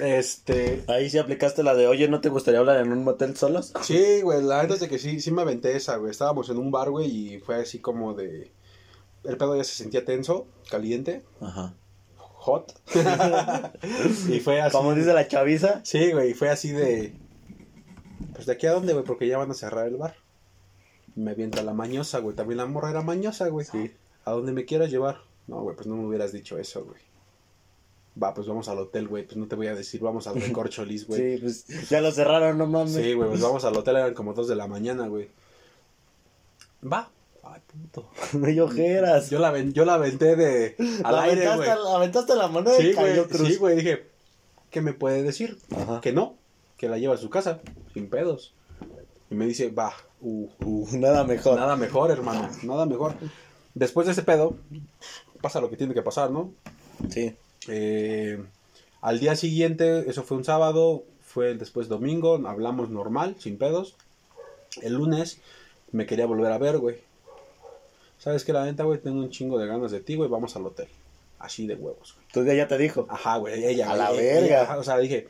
este. Ahí sí aplicaste la de, oye, ¿no te gustaría hablar en un motel solos? Sí, güey, la verdad es de que sí, sí me aventé esa, güey. Estábamos en un bar, güey, y fue así como de... El pedo ya se sentía tenso, caliente, Ajá. hot. y fue así... Como dice la chaviza. Sí, güey, fue así de... Pues de aquí a dónde, güey, porque ya van a cerrar el bar. Me avienta la mañosa, güey. También la morra era mañosa, güey. Sí. ¿A dónde me quieras llevar? No, güey, pues no me hubieras dicho eso, güey. Va, pues vamos al hotel, güey. Pues no te voy a decir, vamos al recorcholis, güey. Sí, pues ya lo cerraron, no mames. Sí, güey, pues vamos al hotel, eran como dos de la mañana, güey. Va. Ay, puto. No hay ojeras. Yo la, ven- yo la aventé de al La aire, aventaste, güey. aventaste la moneda Sí, y cayó güey, cruz. sí, güey, dije, ¿qué me puede decir? Ajá. Que no, que la lleva a su casa, sin pedos. Y me dice, va, uh, Uh, nada mejor. nada mejor, hermano, nada mejor. Después de ese pedo, pasa lo que tiene que pasar, ¿no? Sí. Eh, al día siguiente, eso fue un sábado, fue después domingo, hablamos normal, sin pedos. El lunes me quería volver a ver, güey. ¿Sabes qué? La neta, güey, tengo un chingo de ganas de ti, güey, vamos al hotel. Así de huevos, güey. Entonces ella te dijo. Ajá, güey, ella. A la ella- verga. ella, ajá, o sea, dije,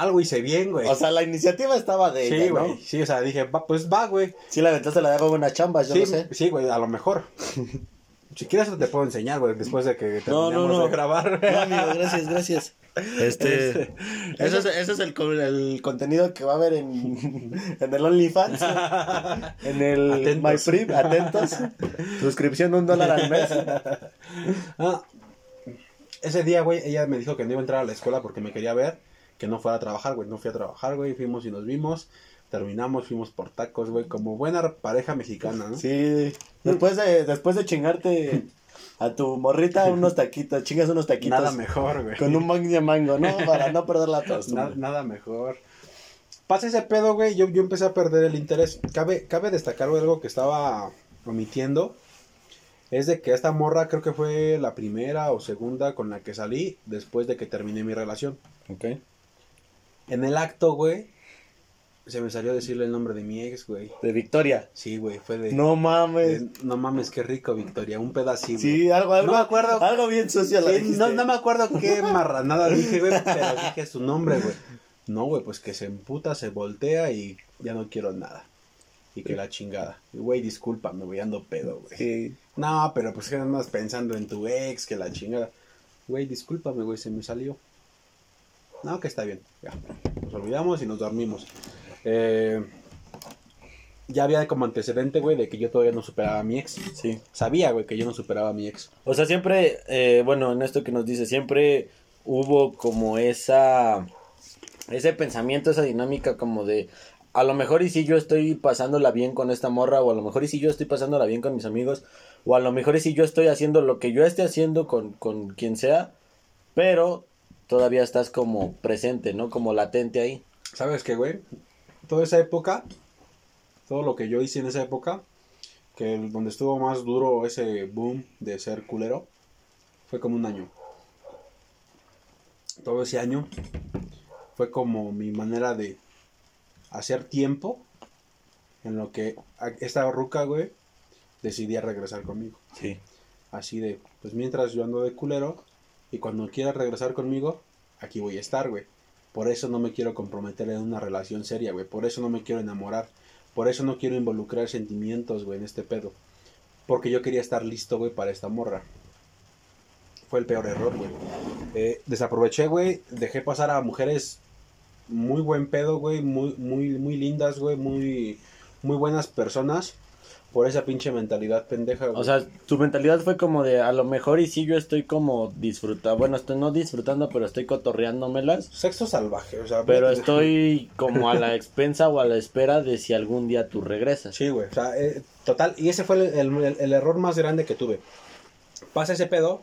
algo hice bien, güey. O sea, la iniciativa estaba de sí, ella, güey. ¿no? Sí, o sea, dije, va, pues va, güey. Sí, la aventaste la hago buenas chambas, yo Sí, no sé. sí, güey, a lo mejor. Si quieres te puedo enseñar, güey, después de que terminemos no, no. de grabar. No, amigo, gracias, gracias. Este, Este, eso es, eso es el, el contenido que va a haber en, en el OnlyFans, en el Atentos. MyFree, atentos. Suscripción un dólar al mes. Ah, ese día, güey, ella me dijo que no iba a entrar a la escuela porque me quería ver, que no fuera a trabajar, güey. No fui a trabajar, güey. Fuimos y nos vimos. Terminamos, fuimos por tacos, güey, como buena pareja mexicana, ¿no? Sí, después de, después de chingarte a tu morrita unos taquitos, chingas unos taquitos Nada mejor, güey. con un mango de mango, ¿no? Para no perder la. Na- nada mejor. Pasa ese pedo, güey. Yo, yo empecé a perder el interés. Cabe, cabe destacar güey, algo que estaba omitiendo. Es de que esta morra creo que fue la primera o segunda con la que salí después de que terminé mi relación. Ok. En el acto, güey, se me salió decirle el nombre de mi ex, güey. De Victoria. Sí, güey, fue de... No mames. de- no mames, qué rico, Victoria. Un pedacito. Sí, algo, algo, No me acuerdo. algo bien sucio la Sí, no, no me acuerdo qué marranada dije, güey, pero dije su nombre, güey. No, güey, pues que se emputa, se voltea y ya no quiero nada. Y que la chingada. Güey, discúlpame, güey, ando pedo, güey. Sí. No, pero pues que andas pensando en tu ex, que la chingada. Güey, discúlpame, güey, se me salió. No, que está bien. Ya. Nos olvidamos y nos dormimos. Eh, ya había como antecedente, güey, de que yo todavía no superaba a mi ex. Sí. Sabía, güey, que yo no superaba a mi ex. O sea, siempre, eh, bueno, en esto que nos dice, siempre hubo como esa, ese pensamiento, esa dinámica como de, a lo mejor y si yo estoy pasándola bien con esta morra, o a lo mejor y si yo estoy pasándola bien con mis amigos, o a lo mejor y si yo estoy haciendo lo que yo esté haciendo con, con quien sea, pero todavía estás como presente, ¿no? Como latente ahí. ¿Sabes qué, güey? Toda esa época, todo lo que yo hice en esa época, que el- donde estuvo más duro ese boom de ser culero, fue como un año. Todo ese año fue como mi manera de hacer tiempo en lo que esta ruca, güey, decidía regresar conmigo. Sí. Así de, pues mientras yo ando de culero y cuando quiera regresar conmigo, aquí voy a estar, güey. Por eso no me quiero comprometer en una relación seria, güey. Por eso no me quiero enamorar. Por eso no quiero involucrar sentimientos, güey, en este pedo. Porque yo quería estar listo, güey, para esta morra. Fue el peor error, güey. Eh, desaproveché, güey. Dejé pasar a mujeres muy buen pedo, güey. Muy, muy, muy lindas, güey. Muy, muy buenas personas. Por esa pinche mentalidad pendeja, güey. O sea, tu mentalidad fue como de, a lo mejor y si yo estoy como disfrutando, bueno, estoy no disfrutando, pero estoy cotorreándomelas. Sexo salvaje, o sea. Pero güey, estoy como a la expensa o a la espera de si algún día tú regresas. Sí, güey. O sea, eh, total. Y ese fue el, el- el error más grande que tuve. Pasa ese pedo.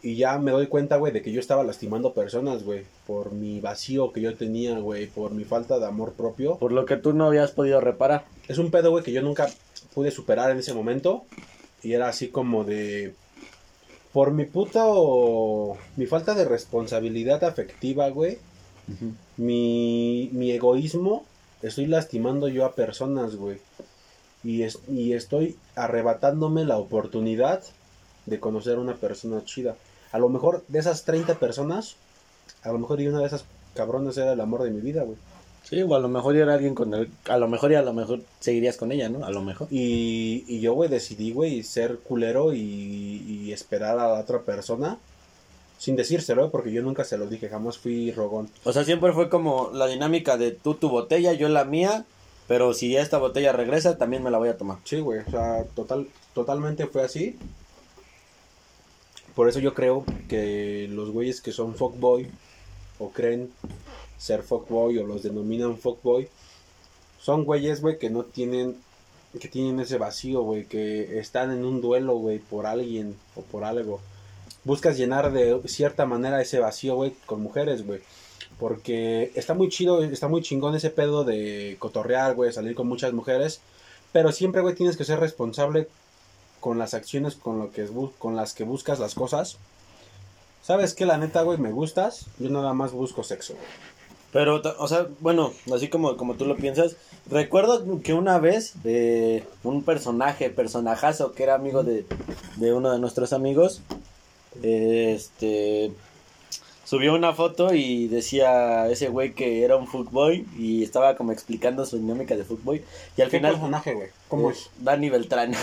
Y ya me doy cuenta, güey, de que yo estaba lastimando personas, güey. Por mi vacío que yo tenía, güey. Por mi falta de amor propio. Por lo que tú no habías podido reparar. Es un pedo, güey, que yo nunca pude superar en ese momento. Y era así como de. Por mi puta o. Mi falta de responsabilidad afectiva, güey. mi, mi egoísmo, estoy lastimando yo a personas, güey. Y, es, y estoy arrebatándome la oportunidad de conocer a una persona chida. A lo mejor de esas 30 personas, a lo mejor y una de esas cabronas era el amor de mi vida, güey. Sí, o a lo mejor era alguien con el... A lo mejor y a lo mejor seguirías con ella, ¿no? A lo mejor. Y, y yo, güey, decidí, güey, ser culero y, y esperar a la otra persona. Sin decírselo, porque yo nunca se lo dije, jamás fui rogón. O sea, siempre fue como la dinámica de tú tu botella, yo la mía, pero si esta botella regresa, también me la voy a tomar. Sí, güey, o sea, total, totalmente fue así. Por eso yo creo que los güeyes que son fuckboy o creen ser fuckboy o los denominan fuckboy son güeyes, güey, que no tienen que tienen ese vacío, güey, que están en un duelo, güey, por alguien o por algo. Buscas llenar de cierta manera ese vacío, güey, con mujeres, güey. Porque está muy chido, está muy chingón ese pedo de cotorrear, güey, salir con muchas mujeres. Pero siempre, güey, tienes que ser responsable con las acciones con, lo que con las que buscas las cosas. ¿Sabes qué? La neta, güey, me gustas. Yo nada más busco sexo. Pero, o sea, bueno, así como, como tú lo piensas, recuerdo que una vez de un personaje, personajazo, que era amigo de, de uno de nuestros amigos, este, subió una foto y decía ese güey que era un fuckboy y estaba como explicando su dinámica de fuckboy. Y al ¿Qué final. personaje, güey? ¿Cómo eh, es? Dani Beltrán.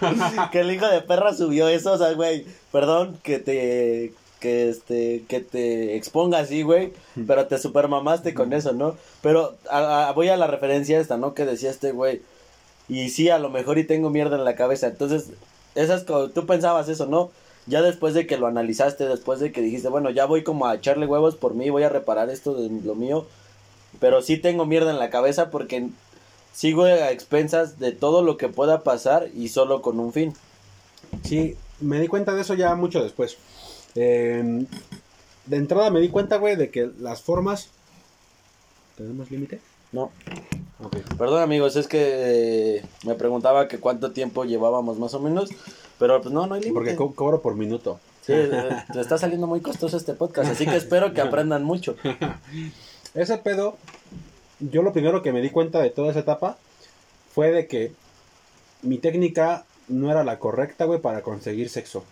Que el hijo de perra subió eso, o sea, güey, perdón que te que este que te exponga así, güey, pero te supermamaste con eso, ¿no? Pero a- a- voy a la referencia esta, ¿no? Que decía este güey. Y sí, a lo mejor y tengo mierda en la cabeza. Entonces, esas tú pensabas eso, ¿no? Ya después de que lo analizaste, después de que dijiste, bueno, ya voy como a echarle huevos por mí, voy a reparar esto de lo mío, pero sí tengo mierda en la cabeza porque sigo a expensas de todo lo que pueda pasar y solo con un fin. Sí, me di cuenta de eso ya mucho después. Eh, de entrada me di cuenta, güey, de que las formas... ¿Tenemos límite? No, perdón amigos, es que eh, me preguntaba que cuánto tiempo llevábamos más o menos, pero pues no, no hay límite. Porque co- cobro por minuto. Sí, eh, te está saliendo muy costoso este podcast, así que espero que aprendan mucho. Ese pedo, yo lo primero que me di cuenta de toda esa etapa fue de que mi técnica no era la correcta, güey, para conseguir sexo.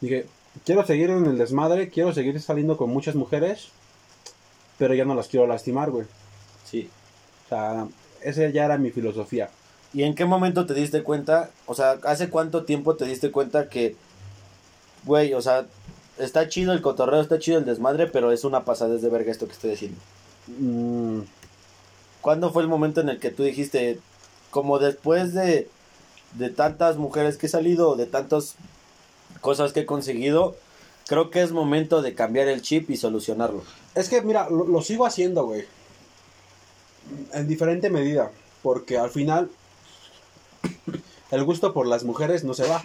Dije, quiero seguir en el desmadre, quiero seguir saliendo con muchas mujeres, pero ya no las quiero lastimar, güey. Sí. O sea, esa ya era mi filosofía. ¿Y en qué momento te diste cuenta? O sea, ¿hace cuánto tiempo te diste cuenta que, güey, o sea, está chido el cotorreo, está chido el desmadre, pero es una pasada de verga esto que estoy diciendo? Mm, ¿Cuándo fue el momento en el que tú dijiste, como después de, de tantas mujeres que he salido, de tantas cosas que he conseguido, creo que es momento de cambiar el chip y solucionarlo? Es que, mira, lo, lo sigo haciendo, güey. En diferente medida. Porque al final, el gusto por las mujeres no se va.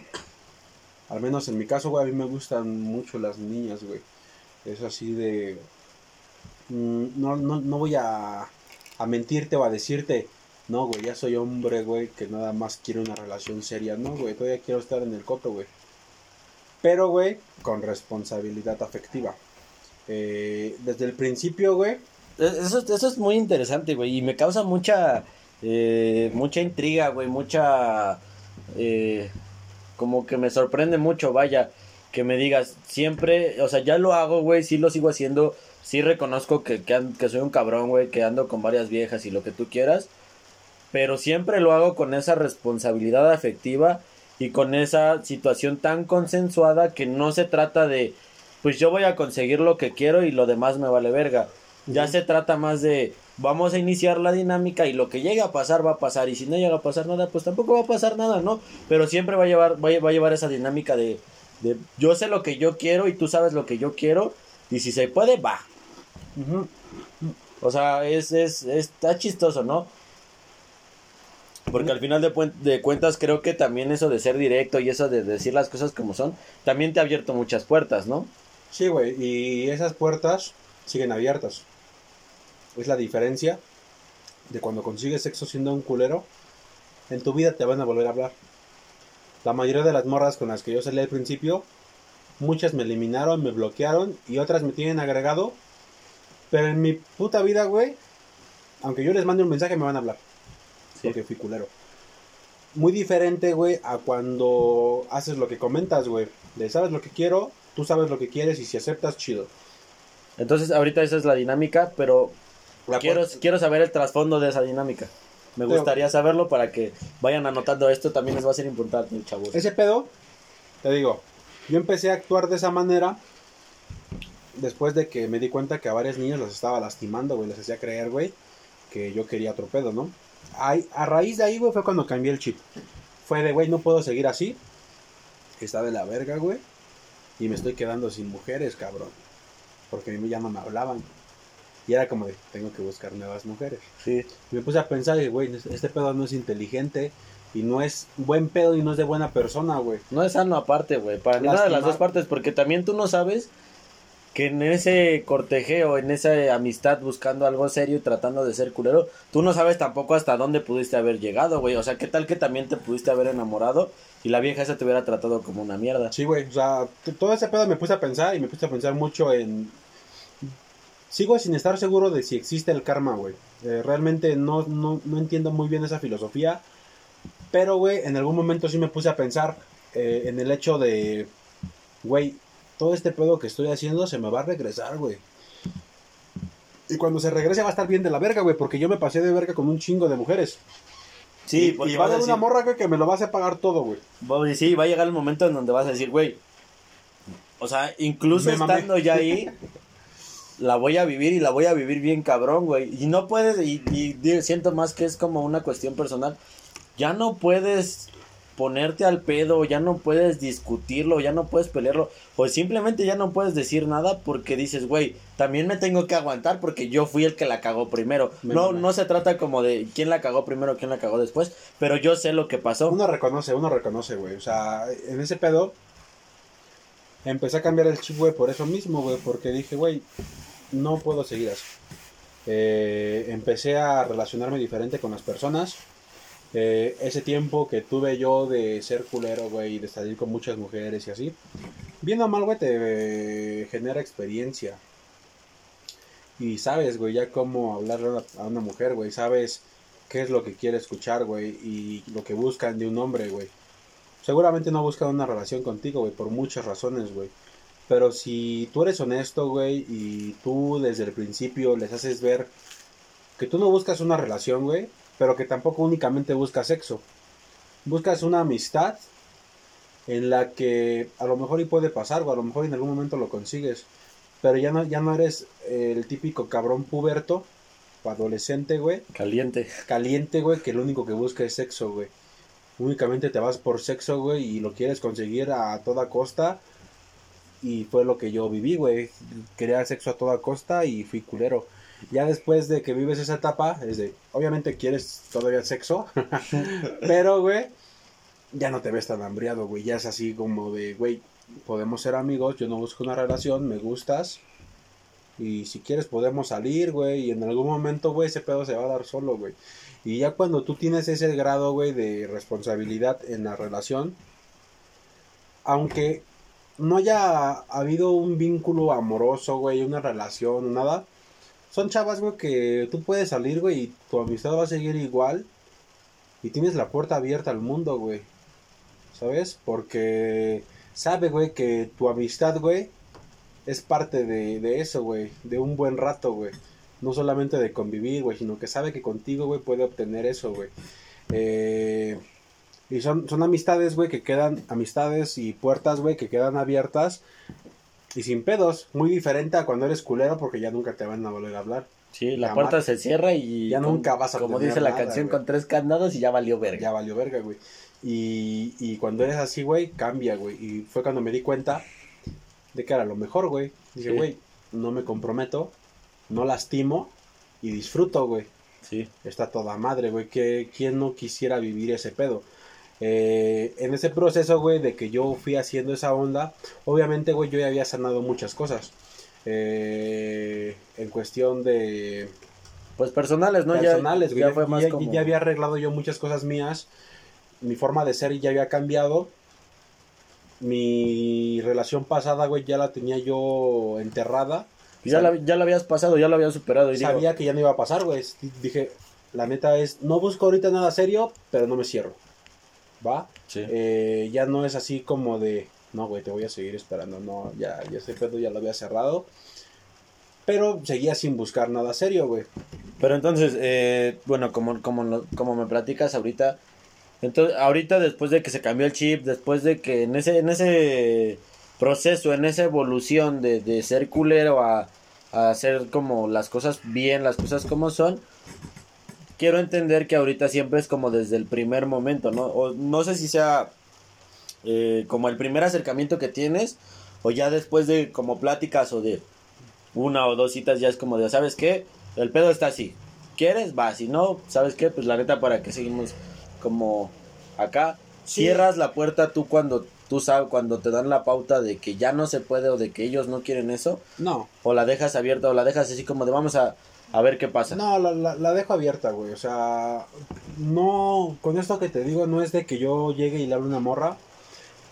Al menos en mi caso, güey, a mí me gustan mucho las niñas, güey. Es así de... mm, No, no, no voy a, a mentirte o a decirte, no, güey, ya soy hombre, güey, que nada más quiero una relación seria. No, güey, todavía quiero estar en el coto, güey. Pero, güey, con responsabilidad afectiva. Eh, desde el principio, güey, E, Eso, eso es muy interesante, güey, y me causa mucha, eh, mucha intriga, güey, mucha, eh, como que me sorprende mucho, vaya, que me digas, siempre, o sea, ya lo hago, güey, sí lo sigo haciendo, sí reconozco que, que, que soy un cabrón, güey, que ando con varias viejas y lo que tú quieras, pero siempre lo hago con esa responsabilidad afectiva y con esa situación tan consensuada que no se trata de, pues yo voy a conseguir lo que quiero y lo demás me vale verga. Ya se trata más de vamos a iniciar la dinámica y lo que llegue a pasar va a pasar y si no llega a pasar nada pues tampoco va a pasar nada, ¿no? Pero siempre va a llevar va a, va a llevar esa dinámica de, de yo sé lo que yo quiero y tú sabes lo que yo quiero y si se puede va. O sea, es, es, está chistoso, ¿no? Porque al final de, de cuentas creo que también eso de ser directo y eso de decir las cosas como son, también te ha abierto muchas puertas, ¿no? Sí, güey, y esas puertas siguen abiertas. Es la diferencia de cuando consigues sexo siendo un culero, en tu vida te van a volver a hablar. La mayoría de las morras con las que yo salí al principio, muchas me eliminaron, me bloquearon y otras me tienen agregado. Pero en mi puta vida, güey, aunque yo les mande un mensaje, me van a hablar. Sí. Porque fui culero. Muy diferente, güey, a cuando haces lo que comentas, güey. De sabes lo que quiero, tú sabes lo que quieres y si aceptas, chido. Entonces ahorita esa es la dinámica, pero quiero, saber el trasfondo de esa dinámica. Me gustaría saberlo para que vayan anotando esto, también les va a ser importante, chavos. Ese pedo, te digo, yo empecé a actuar de esa manera después de que me di cuenta que a varias niñas las estaba lastimando, güey. Les hacía creer, güey, que yo quería otro pedo, ¿no? Ay, a raíz de ahí, güey, fue cuando cambié el chip. Fue de, güey, no puedo seguir así. Está de la verga, güey. Y me estoy quedando sin mujeres, cabrón. Porque a mí ya no me hablaban. Y era como de, tengo que buscar nuevas mujeres. Sí. Me puse a pensar, y, güey, este pedo no es inteligente. Y no es buen pedo y no es de buena persona, güey. No es sano aparte, güey, para ninguna de las dos partes, porque también tú no sabes que en ese cortejeo, en esa amistad buscando algo serio y tratando de ser culero, tú no sabes tampoco hasta dónde pudiste haber llegado, güey. O sea, ¿qué tal que también te pudiste haber enamorado y la vieja esa te hubiera tratado como una mierda? Sí, güey, o sea, todo ese pedo me puse a pensar y me puse a pensar mucho en... Sigo sin estar seguro de si existe el karma, güey. Eh, realmente no, no, no entiendo muy bien esa filosofía. Pero, güey, en algún momento sí me puse a pensar eh, en el hecho de... Güey, todo este pedo que estoy haciendo se me va a regresar, güey. Y cuando se regrese va a estar bien de la verga, güey, porque yo me pasé de verga con un chingo de mujeres. Sí, y, porque y va a haber una morra, güey, que me lo va a hacer pagar todo, güey. Sí, va a llegar el momento en donde vas a decir, güey. O sea, incluso Me mamé. estando ya ahí, la voy a vivir y la voy a vivir bien cabrón, güey. Y no puedes, y, siento más que es como una cuestión personal. Ya no puedes ponerte al pedo, ya no puedes discutirlo, ya no puedes pelearlo, o simplemente ya no puedes decir nada porque dices, güey, también me tengo que aguantar porque yo fui el que la cagó primero. Me No, no se trata como de quién la cagó primero, quién la cagó después, pero yo sé lo que pasó. Uno reconoce, uno reconoce, güey. O sea, en ese pedo empecé a cambiar el chip, güey, por eso mismo, güey. Porque dije, güey, no puedo seguir así. Eh, empecé a relacionarme diferente con las personas. Eh, ese tiempo que tuve yo de ser culero, güey, de salir con muchas mujeres y así. Bien o mal, güey, te genera experiencia. Y sabes, güey, ya cómo hablarle a una, a una mujer, güey. Sabes qué es lo que quiere escuchar, güey, y lo que buscan de un hombre, güey. Seguramente no buscan una relación contigo, güey, por muchas razones, güey. Pero si tú eres honesto, güey, y tú desde el principio les haces ver que tú no buscas una relación, güey, pero que tampoco únicamente buscas sexo. Buscas una amistad en la que a lo mejor y puede pasar, o a lo mejor en algún momento lo consigues. Pero ya no, ya no eres el típico cabrón puberto o adolescente, güey, Caliente. caliente, güey, que lo único que busca es sexo, güey. Únicamente te vas por sexo, güey, y lo quieres conseguir a toda costa. Y fue lo que yo viví, güey. Quería sexo a toda costa y fui culero. Ya después de que vives esa etapa, es de, obviamente quieres todavía sexo, pero, güey, ya no te ves tan hambriado, güey. Ya es así como de, güey, podemos ser amigos, yo no busco una relación, me gustas. Y si quieres podemos salir, güey, y en algún momento, güey, ese pedo se va a dar solo, güey. Y ya cuando tú tienes ese grado, güey, de responsabilidad en la relación, aunque no haya habido un vínculo amoroso, güey, una relación, nada, son chavas, güey, que tú puedes salir, güey, y tu amistad va a seguir igual. Y tienes la puerta abierta al mundo, güey. ¿Sabes? Porque sabe, güey, que tu amistad, güey, es parte de, de eso, güey. De un buen rato, güey. No solamente de convivir, güey, sino que sabe que contigo, güey, puede obtener eso, güey. Eh, y son, son amistades, güey, que quedan, amistades y puertas, güey, que quedan abiertas y sin pedos. Muy diferente a cuando eres culero porque ya nunca te van a volver a hablar. Sí, la Jamás. puerta se cierra y Ya con- nunca vas a como dice la nada, canción con tres candados y ya valió verga. Ya valió verga, güey. Y, y cuando eres así, güey, cambia, güey. Y fue cuando me di cuenta de que era lo mejor, güey. Dije, Sí. güey, no me comprometo, no lastimo y disfruto, güey. Sí. Está toda madre, güey. que ¿Quién no quisiera vivir ese pedo? Eh, en ese proceso, güey, de que yo fui haciendo esa onda, obviamente, güey, yo ya había sanado muchas cosas. Eh, en cuestión de Pues personales, ¿no? Ya- personales, güey. ya, Ya, fue más ya- como... ya había arreglado yo muchas cosas mías. Mi forma de ser ya había cambiado. Mi relación pasada, güey, ya la tenía yo enterrada. ya, la, ya lo habías pasado, ya lo habías superado. Y digo, Sabía que ya no iba a pasar, güey. Dije, la neta es, no busco ahorita nada serio, pero no me cierro. ¿Va? sí. Eh, ya no es así como de, no, güey, te voy a seguir esperando. No, ya, ya ese pedo ya lo había cerrado. Pero seguía sin buscar nada serio, güey. Pero entonces, eh, bueno, como, como, como me platicas ahorita, entonces, ahorita después de que se cambió el chip, después de que en ese, en ese proceso, en esa evolución de, de ser culero a, a hacer como las cosas bien, las cosas como son, quiero entender que ahorita siempre es como desde el primer momento, ¿no? O no sé si sea eh, como el primer acercamiento que tienes, o ya después de como pláticas o de una o dos citas ya es como de, ¿sabes qué? El pedo está así. ¿Quieres? Va. Si no, ¿sabes qué? Pues la neta, ¿para qué seguimos como acá? Sí. Cierras la puerta tú cuando tú sabes, cuando te dan la pauta de que ya no se puede o de que ellos no quieren eso. No, O la dejas abierta o la dejas así como de vamos a, a ver qué pasa. No, la, la, la dejo abierta, güey. O sea, no, con esto que te digo, no es de que yo llegue y le hable una morra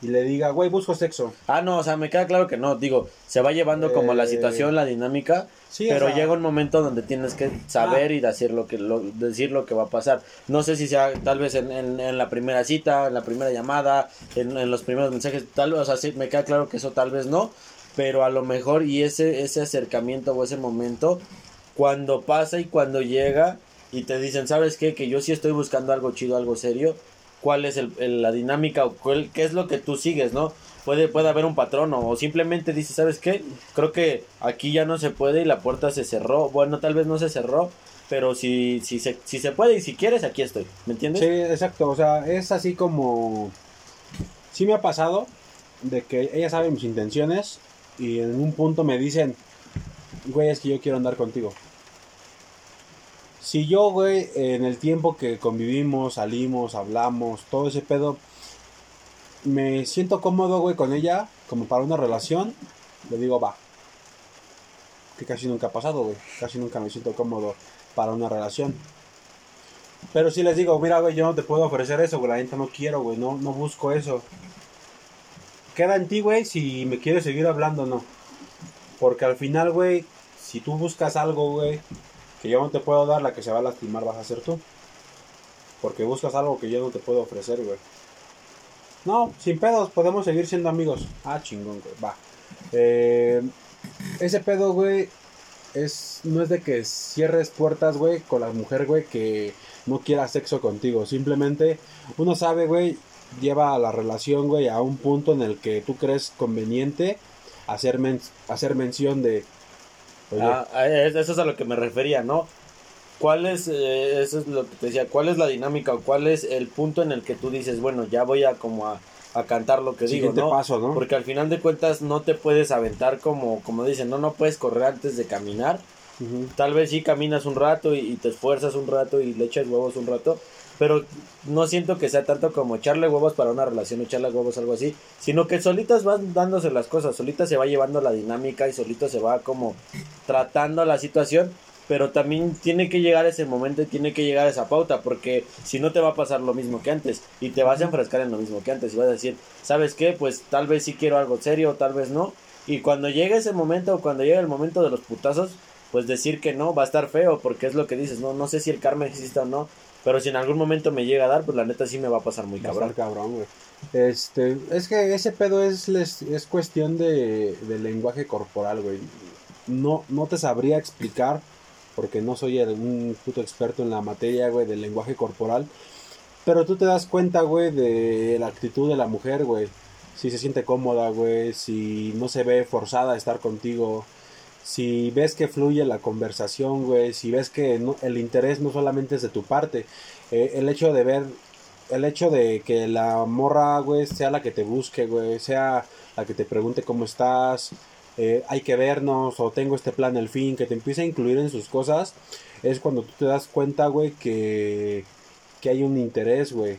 y le diga, güey, busco sexo. Ah, no, o sea, me queda claro que no. Digo, se va llevando como la Eh, situación, la dinámica. sí, o pero sea- llega un momento donde tienes que saber Ah. y decir lo que lo, decir lo que va a pasar. No sé si sea tal vez en, en, en la primera cita, en la primera llamada, en, en los primeros mensajes, tal vez, o sea, sí, me queda claro que eso tal vez no, pero a lo mejor y ese ese acercamiento o ese momento cuando pasa y cuando llega y te dicen, ¿sabes qué? Que yo sí estoy buscando algo chido, algo serio. ¿Cuál es el, el- la dinámica o cuál- qué es lo que tú sigues, no? Puede, puede haber un patrón o, simplemente dices, ¿sabes qué? Creo que aquí ya no se puede y la puerta se cerró. Bueno, tal vez no se cerró, pero si, si, se, si se puede y si quieres, aquí estoy. ¿Me entiendes? Sí, exacto, o sea, es así como... Sí me ha pasado de que ella sabe mis intenciones y en un punto me dicen, güey, es que yo quiero andar contigo. Si yo, güey, en el tiempo que convivimos, salimos, hablamos, todo ese pedo, me siento cómodo, güey, con ella, como para una relación, le digo, va. Que casi nunca ha pasado, güey. Casi nunca me siento cómodo para una relación. Pero si les digo, mira, güey, yo no te puedo ofrecer eso, güey, la neta no quiero, güey, no, no busco eso. Queda en ti, güey, si me quieres seguir hablando o no. Porque al final, güey, si tú buscas algo, güey, que yo no te puedo dar, la que se va a lastimar vas a ser tú. Porque buscas algo que yo no te puedo ofrecer, güey. No, sin pedos, podemos seguir siendo amigos. Ah, chingón, güey, va. Eh, ese pedo, güey, es, no es de que cierres puertas, güey, con la mujer, güey, que no quiera sexo contigo. Simplemente uno sabe, güey, lleva a la relación, güey, a un punto en el que tú crees conveniente hacer, hacer mención de... Oye, Ah, es- eso es a lo que me refería, ¿no? ¿Cuál es, eh, eso es lo que te decía, cuál es la dinámica o cuál es el punto en el que tú dices, bueno, ya voy a como a, a cantar lo que digo, ¿no? paso, ¿no? Porque al final de cuentas no te puedes aventar como, como dicen, no, no puedes correr antes de caminar. Tal vez sí caminas un rato y, y te esfuerzas un rato y le echas huevos un rato, pero no siento que sea tanto como echarle huevos para una relación, echarle huevos algo así, sino que solitas van dándose las cosas, solita se va llevando la dinámica y solito se va como tratando la situación, pero también tiene que llegar ese momento y tiene que llegar esa pauta, porque si no te va a pasar lo mismo que antes y te vas a enfrescar en lo mismo que antes y vas a decir, ¿sabes qué? Pues tal vez sí quiero algo serio, tal vez no. Y cuando llegue ese momento, cuando llegue el momento de los putazos, pues decir que no va a estar feo, porque es lo que dices, no, no sé si el karma exista o no, pero si en algún momento me llega a dar, pues la neta sí me va a pasar muy Va a cabrón. estar cabrón, güey. Este, es que ese pedo es, es cuestión de, de lenguaje corporal, güey. No, no te sabría explicar, porque no soy un puto experto en la materia, güey, del lenguaje corporal. Pero tú te das cuenta, güey, de la actitud de la mujer, güey. Si se siente cómoda, güey, si no se ve forzada a estar contigo, si ves que fluye la conversación, güey, si ves que el interés no solamente es de tu parte, eh, el hecho de ver, el hecho de que la morra, güey, sea la que te busque, güey, sea la que te pregunte cómo estás, eh, hay que vernos o tengo este plan al fin, que te empiece a incluir en sus cosas, es cuando tú te das cuenta, güey, que, que hay un interés, güey.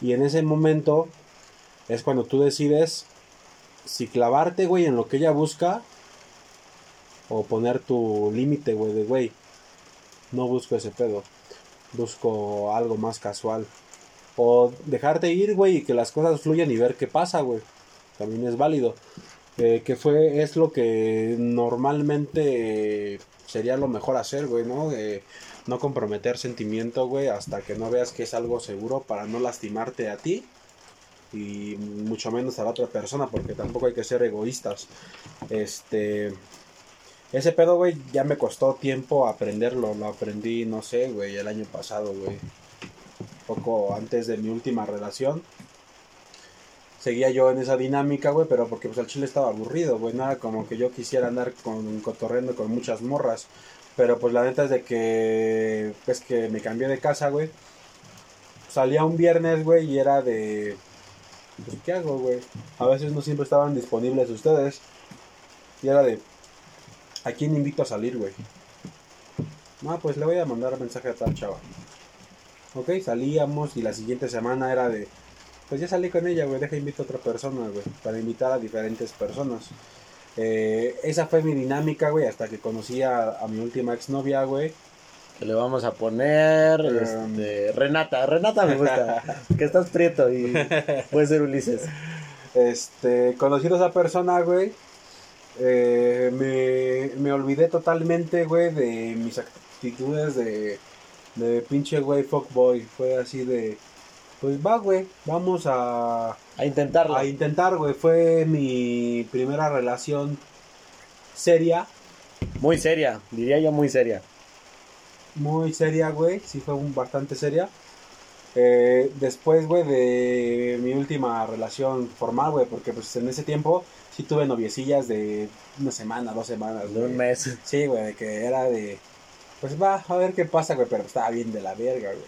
Y en ese momento es cuando tú decides si clavarte, güey, en lo que ella busca o poner tu límite, güey, de, güey, no busco ese pedo, busco algo más casual. O dejarte ir, güey, y que las cosas fluyan y ver qué pasa, güey. También es válido. Eh, que fue, es lo que normalmente sería lo mejor hacer, güey, ¿no? No comprometer sentimiento, güey, hasta que no veas que es algo seguro para no lastimarte a ti y mucho menos a la otra persona, porque tampoco hay que ser egoístas. Este. Ese pedo, güey, ya me costó tiempo aprenderlo. Lo aprendí, no sé, güey, el año pasado, güey. Poco antes de mi última relación. Seguía yo en esa dinámica, güey, pero porque pues al chile estaba aburrido, güey. Era como que yo quisiera andar con cotorreando con muchas morras. Pero pues la neta es de que, pues que me cambié de casa, güey. Salía un viernes, güey, y era de... Pues, ¿qué hago, güey? A veces no siempre estaban disponibles ustedes. Y era de... ¿A quién invito a salir, güey? No, pues le voy a mandar mensaje a tal chava. Ok, salíamos y la siguiente semana era de... Pues ya salí con ella, güey, deja invito a otra persona, güey. Para invitar a diferentes personas. Eh, esa fue mi dinámica, güey, hasta que conocí a, a mi última exnovia, güey. Que le vamos a poner, Um, este, Renata, Renata me gusta, que estás prieto y puede ser Ulises. Este, conociendo a esa persona, güey, eh, me, me olvidé totalmente, güey, de mis actitudes de, de pinche, güey, fuckboy. Fue así de, pues va, güey, vamos a, A intentarlo. a intentar, güey. Fue mi primera relación seria, Muy seria, diría yo muy seria. muy seria, güey. Sí fue un, bastante seria. Eh, después, güey, de mi última relación formal, güey, porque pues en ese tiempo sí tuve noviecillas de una semana, dos semanas, De un mes. Sí, güey, de que era de, pues va, a ver qué pasa, güey, pero estaba bien de la verga, güey.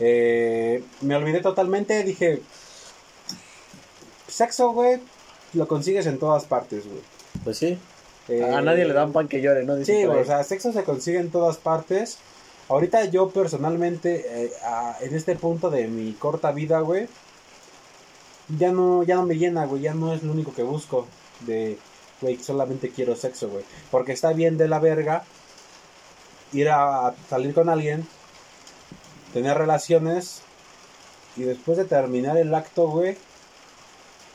Eh, me olvidé totalmente, dije, sexo, güey, lo consigues en todas partes, güey. Pues sí. Eh, a nadie le dan pan que llore, ¿no? Dicen Sí, güey, o sea, sexo se consigue en todas partes. Ahorita yo personalmente, eh, a- en este punto de mi corta vida, güey, ya no, ya no me llena, güey, ya no es lo único que busco. De, güey, solamente quiero sexo, güey. Porque está bien de la verga ir a salir con alguien, tener relaciones y después de terminar el acto, güey,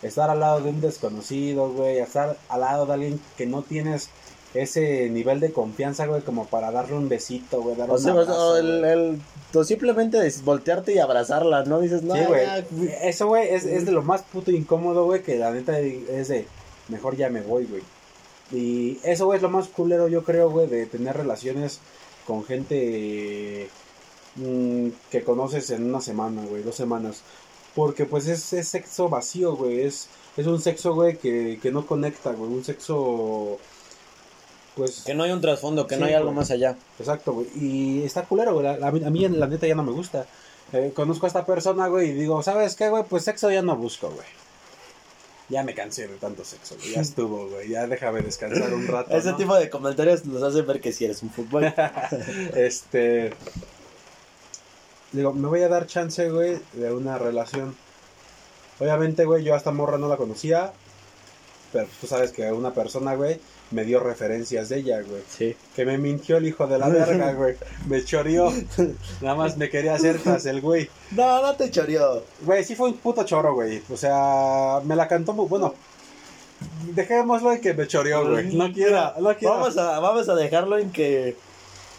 estar al lado de un desconocido, güey, estar al lado de alguien que no tienes ese nivel de confianza, güey, como para darle un besito, güey, darle O un sea, o sea, abrazo, el, güey. el- o simplemente voltearte y abrazarla, ¿no? Dices, no, Sí, güey. Eso, güey, es, es de lo más puto incómodo, güey, que la neta es de, mejor ya me voy, güey. Y eso, güey, es lo más culero, yo creo, güey, de tener relaciones con gente mm, que conoces en una semana, güey, dos semanas. Porque, pues, es, es sexo vacío, güey, es, es un sexo, güey, que, que no conecta, güey, un sexo, pues... Que no hay un trasfondo, que Sí, no hay algo güey. más allá. Exacto, güey. Y está culero, güey. La- la- a mí, la neta, ya no me gusta. Eh, conozco a esta persona, güey, y digo, ¿sabes qué, güey? Pues sexo ya no busco, güey. Ya me cansé de tanto sexo, güey. Ya estuvo, güey. Ya déjame descansar un rato. Ese ¿no? tipo de comentarios nos hacen ver que si eres un fútbol. Este. Digo, me voy a dar chance, güey, de una relación. Obviamente, güey, yo a esta morra no la conocía. Pero tú sabes que una persona, güey, me dio referencias de ella, güey. sí. Que me mintió el hijo de la verga, güey. Me choreó. Nada más me quería hacer tras el güey. No, no te choreó. Güey, sí fue un puto choro, güey. O sea, me la cantó muy bueno. Dejémoslo en que me choreó, güey. No quiero, no quiero. Vamos a, vamos a dejarlo en que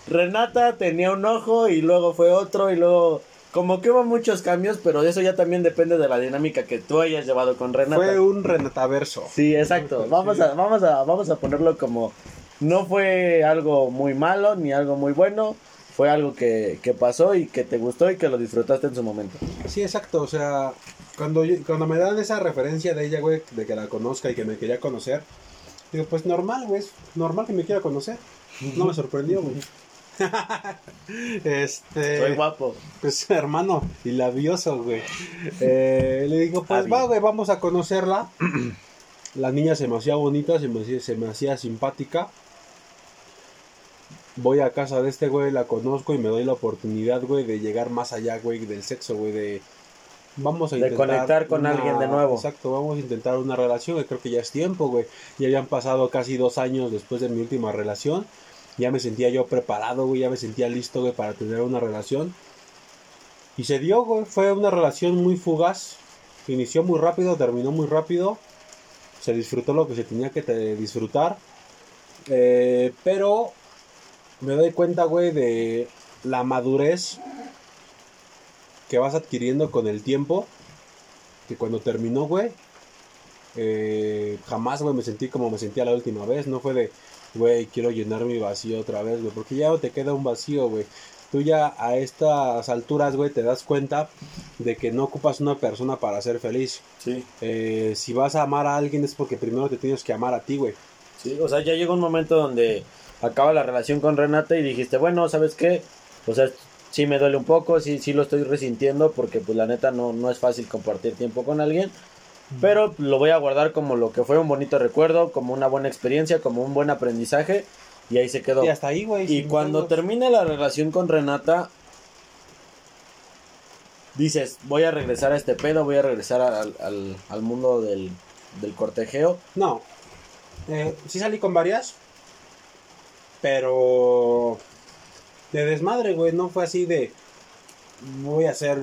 Renata tenía un ojo y luego fue otro y luego... Como que hubo muchos cambios, pero eso ya también depende de la dinámica que tú hayas llevado con Renata. Fue un renataverso. Sí, exacto. Vamos a, vamos a, vamos a ponerlo como no fue algo muy malo ni algo muy bueno. Fue algo que, que pasó y que te gustó y que lo disfrutaste en su momento. Sí, exacto. O sea, cuando, yo- cuando me dan esa referencia de ella, güey, de que la conozca y que me quería conocer, digo, pues normal, güey. Normal que me quiera conocer. No me sorprendió, güey. este. Soy guapo. Pues hermano, y labioso, güey. Eh, le digo, pues Javi. va, güey, vamos a conocerla. La niña se me hacía bonita, se me hacía, se me hacía simpática. Voy a casa de este güey, la conozco y me doy la oportunidad, güey, de llegar más allá, güey, del sexo, güey, de... Vamos a De intentar... conectar con alguien de nuevo. Exacto, vamos a intentar una relación, que creo que ya es tiempo, güey. Ya habían pasado casi dos años después de mi última relación. Ya me sentía yo preparado, güey, ya me sentía listo, güey, para tener una relación. Y se dio, güey, fue una relación muy fugaz. Inició muy rápido, terminó muy rápido. Se disfrutó lo que se tenía que disfrutar. Eh, pero me doy cuenta, güey, de la madurez que vas adquiriendo con el tiempo. Que cuando terminó, güey, eh, jamás, güey, me sentí como me sentía la última vez. No fue de, güey, quiero llenar mi vacío otra vez, güey. Porque ya no te queda un vacío, güey. Tú ya a estas alturas, güey, te das cuenta de que no ocupas una persona para ser feliz. Sí. Eh, si vas a amar a alguien es porque primero te tienes que amar a ti, güey. Sí, o sea, ya llegó un momento donde acaba la relación con Renata y dijiste, bueno, ¿sabes qué? O sea, sí me duele un poco, sí, sí lo estoy resintiendo porque pues la neta no, no es fácil compartir tiempo con alguien. Pero lo voy a guardar como lo que fue un bonito recuerdo, como una buena experiencia, como un buen aprendizaje. Y ahí se quedó. Y hasta ahí, güey. Y cuando pedos. termine la relación con Renata, dices, voy a regresar a este pedo, voy a regresar al, al- al mundo del, del cortejeo. No. Eh, sí salí con varias. Pero. De desmadre, güey. No fue así de. Voy a ser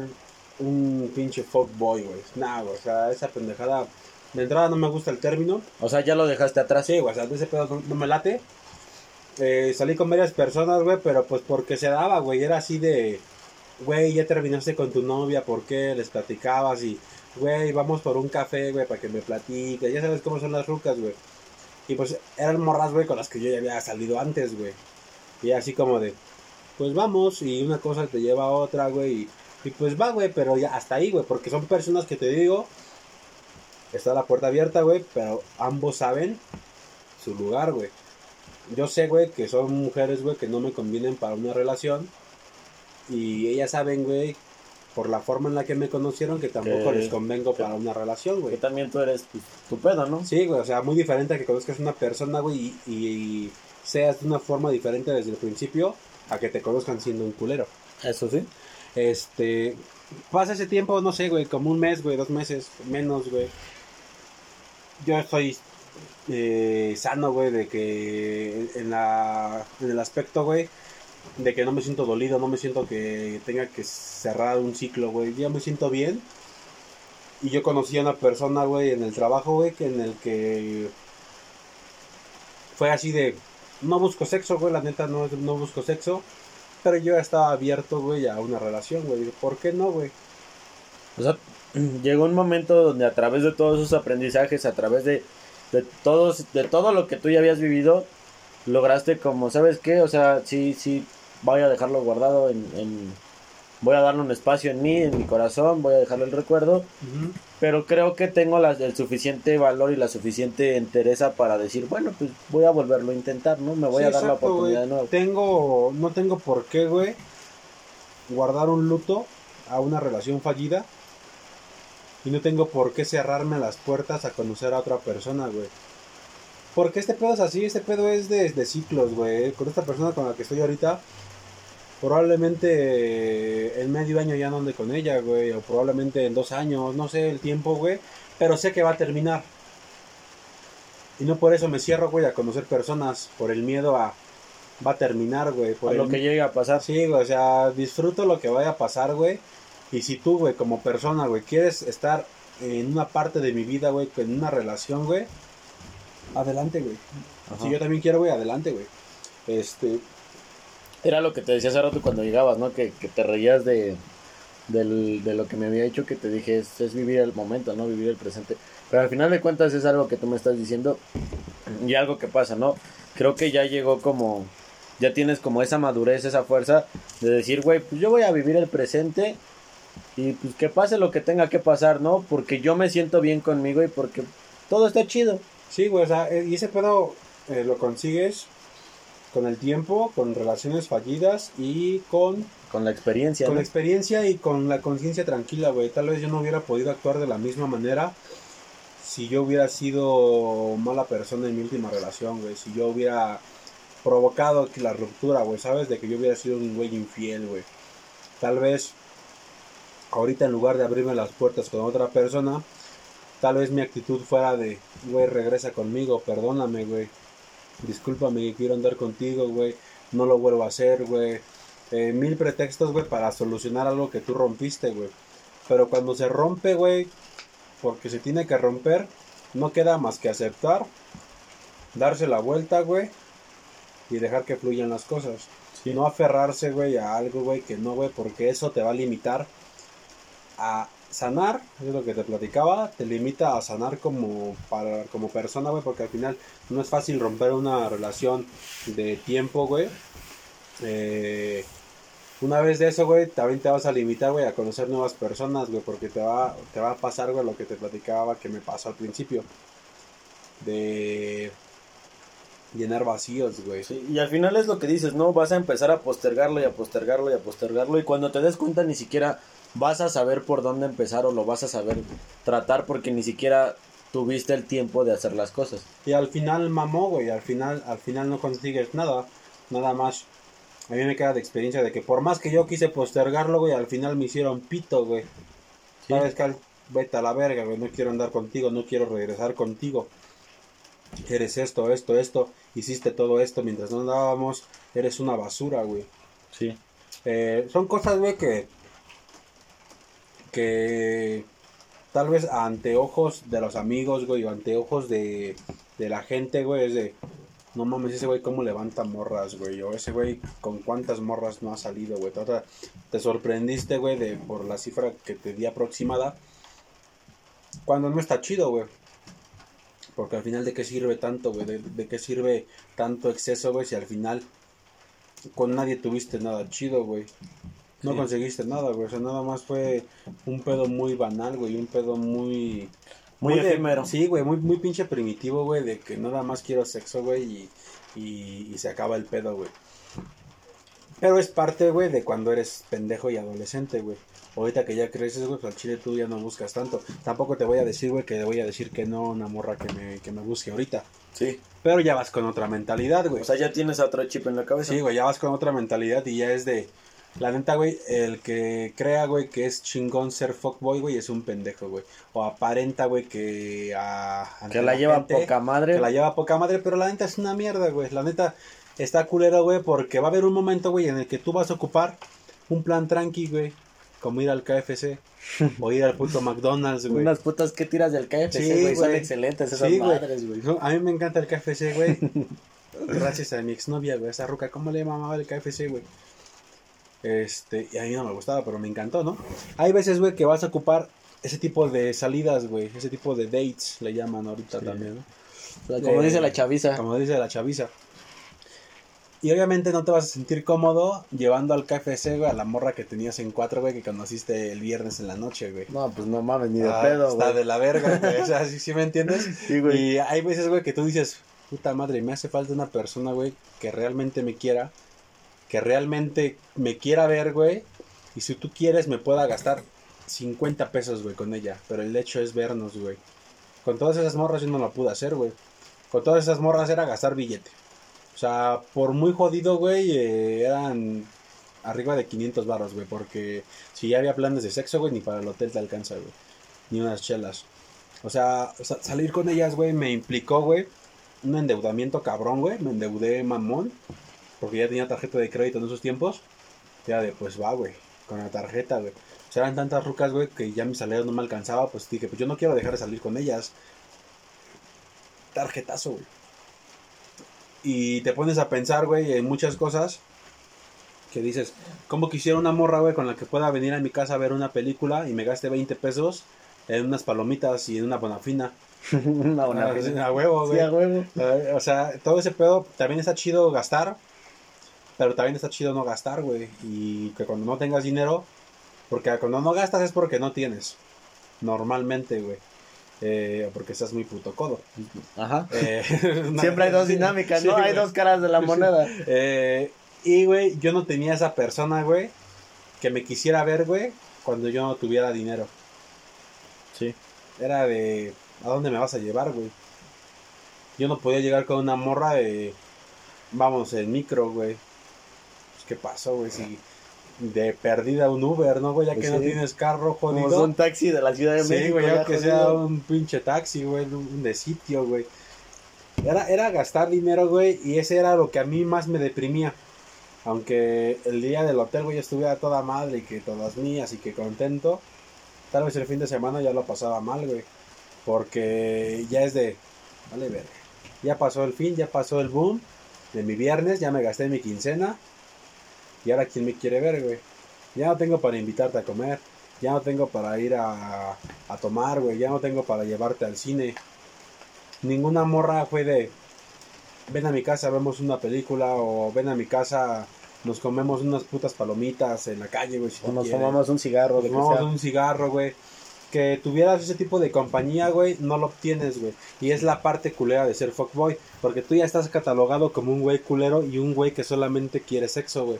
un pinche fuckboy, güey. Nah, güey. O sea, esa pendejada De entrada no me gusta el término. O sea, ya lo dejaste atrás. Sí, güey, o sea, ese pedo no, no me late. Eh, salí con varias personas, güey, pero pues porque se daba, güey. Era así de, güey, ya terminaste con tu novia, ¿por qué? Les platicabas y, güey, vamos por un café, güey, para que me platique. Ya sabes cómo son las rucas, güey. Y pues eran morras, güey, con las que yo ya había salido antes, güey. Y así como de, pues vamos, y una cosa te lleva a otra, güey. Y, y pues va, güey, pero ya hasta ahí, güey, porque son personas que te digo, está la puerta abierta, güey, pero ambos saben su lugar, güey. Yo sé, güey, que son mujeres, güey, que no me convienen para una relación. Y ellas saben, güey, por la forma en la que me conocieron, que tampoco Que- les convengo que- para una relación, Que güey. también tú eres pues, tu pedo, ¿no? Sí, güey, o sea, muy diferente a que conozcas una persona, güey, y, y seas de una forma diferente desde el principio a que te conozcan siendo un culero. Eso sí. Este, pasa ese tiempo, no sé, güey, como un mes, güey, dos meses, menos, güey. Yo estoy eh, sano, güey, de que en, la, en el aspecto, güey, de que no me siento dolido, no me siento que tenga que cerrar un ciclo, güey. Ya me siento bien. Y yo conocí a una persona, güey, en el trabajo, güey, que en el que fue así de, no busco sexo, güey, la neta no, no busco sexo. Pero yo estaba abierto, güey, a una relación, güey. ¿Por qué no, güey? O sea, llegó un momento donde a través de todos esos aprendizajes, a través de, de, todos, de todo lo que tú ya habías vivido, lograste como, ¿sabes qué? O sea, sí, sí, voy a dejarlo guardado en- Voy a darle un espacio en mí, en mi corazón, voy a dejarle el recuerdo, pero creo que tengo las, el suficiente valor y la suficiente entereza para decir, bueno, pues voy a volverlo a intentar, ¿no? Me voy Sí, a dar la oportunidad de nuevo. Tengo, no tengo por qué, güey, guardar un luto a una relación fallida. Y no tengo por qué cerrarme las puertas a conocer a otra persona, güey. Porque este pedo es así, este pedo es de, de ciclos, güey. Con esta persona con la que estoy ahorita, probablemente eh, en medio año ya no ande con ella, güey. O probablemente en dos años, no sé el tiempo, güey. Pero sé que va a terminar. Y no por eso me cierro, güey, a conocer personas. Por el miedo a... Va a terminar, güey. Por A el lo que llegue a pasar. Sí, güey, o sea, disfruto lo que vaya a pasar, güey. Y si tú, güey, como persona, güey, quieres estar en una parte de mi vida, güey, en una relación, güey, adelante, güey. Si yo también quiero, güey, adelante, güey. Este, Era lo que te decía hace rato cuando llegabas, ¿no? Que, que te reías de, del- de lo que me había dicho, que te dije, es, vivir el momento, ¿no? Vivir el presente. Pero al final de cuentas es algo que tú me estás diciendo y algo que pasa, ¿no? Creo que ya llegó como, ya tienes como esa madurez, esa fuerza de decir, güey, pues yo voy a vivir el presente y pues que pase lo que tenga que pasar, ¿no? Porque yo me siento bien conmigo y porque todo está chido. sí, güey, o sea, eh, y ese pedo eh, lo consigues con el tiempo, con relaciones fallidas y con Con la experiencia, Con ¿no? la experiencia y con la conciencia tranquila, güey. Tal vez yo no hubiera podido actuar de la misma manera si yo hubiera sido mala persona en mi última relación, güey. Si yo hubiera provocado la ruptura, güey, ¿sabes? De que yo hubiera sido un güey infiel, güey. Tal vez ahorita en lugar de abrirme las puertas con otra persona, tal vez mi actitud fuera de, güey, regresa conmigo, perdóname, güey. Discúlpame que quiero andar contigo, güey. No lo vuelvo a hacer, güey. Eh, mil pretextos, güey, para solucionar algo que tú rompiste, güey. Pero cuando se rompe, güey, porque se tiene que romper, no queda más que aceptar, darse la vuelta, güey, y dejar que fluyan las cosas. Sí. No aferrarse, güey, a algo, güey, que no, güey, porque eso te va a limitar a sanar, es lo que te platicaba, te limita a sanar como, para, como persona, güey, porque al final no es fácil romper una relación de tiempo, güey. Eh, una vez de eso, güey, también te vas a limitar, güey, a conocer nuevas personas, güey, porque te va, te va a pasar, güey, lo que te platicaba que me pasó al principio. De llenar vacíos, güey. Y al final es lo que dices, ¿no? Vas a empezar a postergarlo y a postergarlo y a postergarlo y cuando te des cuenta ni siquiera vas a saber por dónde empezar o lo vas a saber tratar porque ni siquiera tuviste el tiempo de hacer las cosas. Y al final mamó, güey, al final, al final no consigues nada, nada más. A mí me queda de experiencia de que por más que yo quise postergarlo, güey, al final me hicieron pito, güey. Sí. ¿Sabes, Cal? Vete a la verga, güey, no quiero andar contigo, no quiero regresar contigo. Eres esto, esto, esto, hiciste todo esto mientras no andábamos, eres una basura, güey. Sí. Eh, son cosas, güey, que. Que. tal vez ante ojos de los amigos, güey, o ante ojos de, de la gente, güey, es de, no mames, ese güey cómo levanta morras, güey, o ese güey con cuántas morras no ha salido, güey. Te, te sorprendiste, güey, de, por la cifra que te di aproximada, cuando no está chido, güey. Porque al final, ¿de qué sirve tanto, güey? ¿De, ¿De, qué sirve tanto exceso, güey? Si al final con nadie tuviste nada chido, güey. No Sí. conseguiste nada, güey. O sea, nada más fue un pedo muy banal, güey. Un pedo muy... Muy efímero. sí, güey. Muy, muy pinche primitivo, güey. De que nada más quiero sexo, güey. Y, y, y se acaba el pedo, güey. Pero es parte, güey, de cuando eres pendejo y adolescente, güey. Ahorita que ya creces, güey, pues al chile tú ya no buscas tanto. Tampoco te voy a decir, güey, que le voy a decir que no a una morra que me, que me busque ahorita. Sí. Pero ya vas con otra mentalidad, güey. O sea, ya tienes otro chip en la cabeza. Sí, güey, ya vas con otra mentalidad y ya es de... La neta, güey, el que crea, güey, que es chingón ser fuckboy, güey, es un pendejo, güey. O aparenta, güey, que... a- Que la lleva gente, poca madre. Que la lleva poca madre, pero la neta es una mierda, güey. La neta está culero, güey, porque va a haber un momento, güey, en el que tú vas a ocupar un plan tranqui, güey. Como ir al KFC o ir al puto McDonald's, güey. Unas putas que tiras del KFC, Sí, güey. Son excelentes esas Sí, güey. madres, güey. No, A mí me encanta el KFC, güey. Gracias a mi exnovia, güey. Esa ruca, ¿cómo le mamaba el KFC, güey? Este, y a mí no me gustaba, pero me encantó, ¿no? Hay veces, güey, que vas a ocupar ese tipo de salidas, güey. Ese tipo de dates, le llaman ahorita Sí. también, ¿no? Como dice la chaviza. Como dice la chaviza. Y obviamente no te vas a sentir cómodo llevando al KFC, güey, a la morra que tenías en cuatro, güey, que conociste el viernes en la noche, güey. No, pues no mames, ni de Ah, pedo, Está güey. de la verga, güey. O sea, ¿sí, sí me entiendes? Sí, güey. Y hay veces, güey, que tú dices, puta madre, me hace falta una persona, güey, que realmente me quiera, que realmente me quiera ver, güey, y si tú quieres me pueda gastar 50 pesos, güey, con ella, pero el hecho es vernos, güey. Con todas esas morras yo no lo pude hacer, güey. Con todas esas morras era gastar billete. O sea, por muy jodido, güey, eh, eran arriba de 500 barros, güey, porque si ya había planes de sexo, güey, ni para el hotel te alcanza, güey. Ni unas chelas. O sea, salir con ellas, güey, me implicó, güey, un endeudamiento cabrón, güey. Me endeudé mamón, porque ya tenía tarjeta de crédito en esos tiempos. Ya de, pues va, güey, con la tarjeta, güey. O sea, eran tantas rucas, güey, que ya mi salario no me alcanzaba, pues dije, pues yo no quiero dejar de salir con ellas. Tarjetazo, güey. Y te pones a pensar, güey, en muchas cosas que dices, ¿cómo quisiera una morra, güey, con la que pueda venir a mi casa a ver una película y me gaste 20 pesos en unas palomitas y en una bonafina? Una buena Ah, cosa. a huevo, güey. Sí, a huevo. O sea, todo ese pedo también está chido gastar, pero también está chido no gastar, güey. Y que cuando no tengas dinero, porque cuando no gastas es porque no tienes. Normalmente, güey. Eh, porque estás muy puto codo. Ajá. Eh, Siempre hay dos dinámicas, Sí, ¿no? Hay dos caras de la moneda. Eh, y, güey, yo no tenía esa persona, güey, que me quisiera ver, güey, cuando yo no tuviera dinero. Sí. Era de, ¿a dónde me vas a llevar, güey? Yo no podía llegar con una morra de, vamos, en micro, güey. ¿Qué pasó, güey? Si de perdida un Uber, ¿no, güey? Ya que Pues no sí. tienes carro, Como jodido. un taxi de la Ciudad de Sí, México. güey, ya que jodido. sea un pinche taxi, güey, un de sitio, güey. Era, era gastar dinero, güey, y ese era lo que a mí más me deprimía. Aunque el día del hotel, güey, estuviera toda madre y que todas mías y que contento, tal vez el fin de semana ya lo pasaba mal, güey. Porque ya es de, vale, verga. Ya pasó el fin, ya pasó el boom de mi viernes, ya me gasté mi quincena. Y ahora, ¿quién me quiere ver, güey? Ya no tengo para invitarte a comer. Ya no tengo para ir a, a tomar, güey. Ya no tengo para llevarte al cine. Ninguna morra fue de, ven a mi casa, vemos una película. O ven a mi casa, nos comemos unas putas palomitas en la calle, güey. si O nos fumamos un cigarro, Nos fumamos sea. un cigarro, güey. Que tuvieras ese tipo de compañía, güey, no lo obtienes, güey. Y es la parte culera de ser fuckboy. Porque tú ya estás catalogado como un güey culero y un güey que solamente quiere sexo, güey.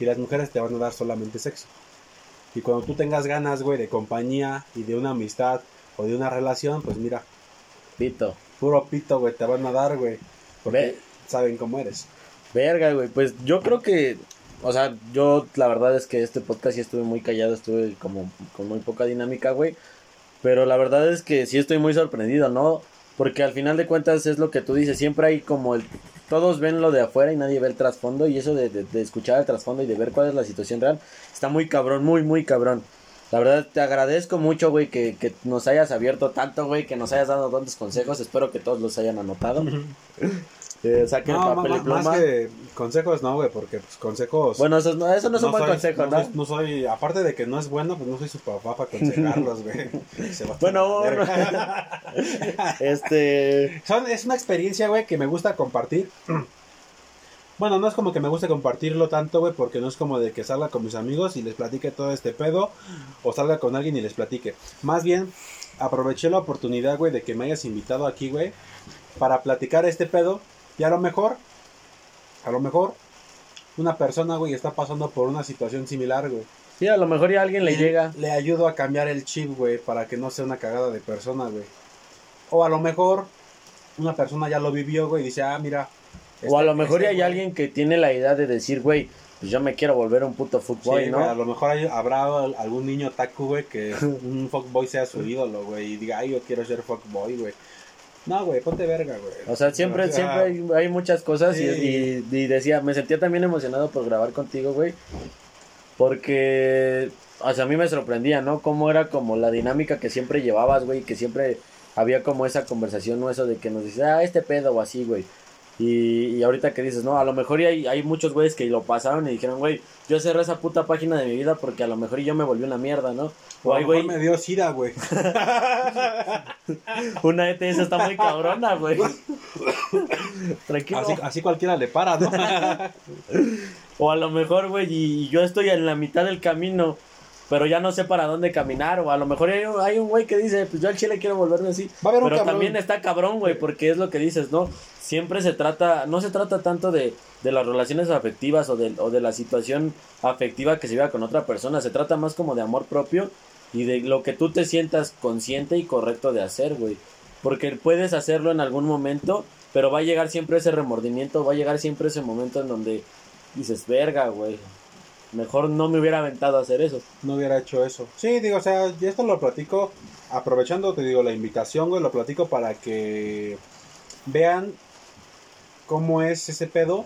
Y las mujeres te van a dar solamente sexo. Y cuando tú tengas ganas, güey, de compañía y de una amistad o de una relación, pues mira, Pito. puro pito, güey, te van a dar, güey. Porque saben cómo eres. Verga, güey. Pues yo creo que. O sea, yo la verdad es que este podcast sí estuve muy callado, estuve como con muy poca dinámica, güey. Pero la verdad es que sí estoy muy sorprendido, ¿no? Porque al final de cuentas es lo que tú dices, siempre hay como el... Todos ven lo de afuera y nadie ve el trasfondo y eso de, de- escuchar el trasfondo y de ver cuál es la situación real está muy cabrón, muy, muy cabrón. La verdad, te agradezco mucho, güey, que, que nos hayas abierto tanto, güey, que nos hayas dado tantos consejos. Espero que todos los hayan anotado. eh, saquen No, papel y ma- pluma. más que consejos no, güey, porque pues, consejos... Bueno, eso no, eso no es un buen soy- consejo, no ¿no? soy- aparte de que no es bueno, pues no soy su papá para aconsejarlos, güey. Bueno, este. Son- es una experiencia, güey, que me gusta compartir. Bueno, no es como que me guste compartirlo tanto, güey, porque no es como de que salga con mis amigos y les platique todo este pedo, o salga con alguien y les platique. Más bien, aproveché la oportunidad, güey, de que me hayas invitado aquí, güey, para platicar este pedo, y a lo mejor, a lo mejor, una persona, güey, está pasando por una situación similar, güey. Sí, a lo mejor ya alguien le Y llega. Le ayudo a cambiar el chip, güey, para que no sea una cagada de persona, güey. O a lo mejor una persona ya lo vivió, güey, y dice, ah, mira. O a este- lo mejor este ya hay güey- alguien que tiene la idea de decir, güey, pues yo me quiero volver un puto Sí, fuckboy, ¿no? güey, a lo mejor hay- habrá al- algún niño taku, güey, que un fuckboy sea su ídolo, güey, y diga, ay, yo quiero ser fuckboy, güey. No, güey, ponte verga, güey. O sea, siempre, O sea, siempre hay, hay muchas cosas y- Sí. y, y decía, me sentía también emocionado por grabar contigo, güey. Porque, o sea, a mí me sorprendía, ¿no? Cómo era como la dinámica que siempre llevabas, güey, que siempre había como esa conversación, ¿no? Eso de que nos dices, ah, este pedo o así, güey. Y, y ahorita que dices, no, a lo mejor y hay, hay muchos güeyes que lo pasaron y dijeron, güey, yo cerré esa puta página de mi vida porque a lo mejor yo me volví una mierda, ¿no? O a lo mejor me dio sida, güey. una ETS está muy cabrona, güey. Tranquilo. Así, así cualquiera le para, ¿no? O a lo mejor, güey, y yo estoy en la mitad del camino, pero ya no sé para dónde caminar. O a lo mejor hay, un- hay un güey que dice, pues yo al chile quiero volverme así. Va a haber un Pero también está cabrón, güey, porque es lo que dices, ¿no? Siempre se trata, no se trata tanto de, de las relaciones afectivas o de, o de la situación afectiva que se viva con otra persona. Se trata más como de amor propio y de lo que tú te sientas consciente y correcto de hacer, güey. Porque puedes hacerlo en algún momento, pero va a llegar siempre ese remordimiento, va a llegar siempre ese momento en donde dices, verga, güey. Mejor no me hubiera aventado a hacer eso. no hubiera hecho eso. Sí, digo, o sea, y esto lo platico, aprovechando, te digo, la invitación, güey, lo platico para que vean cómo es ese pedo.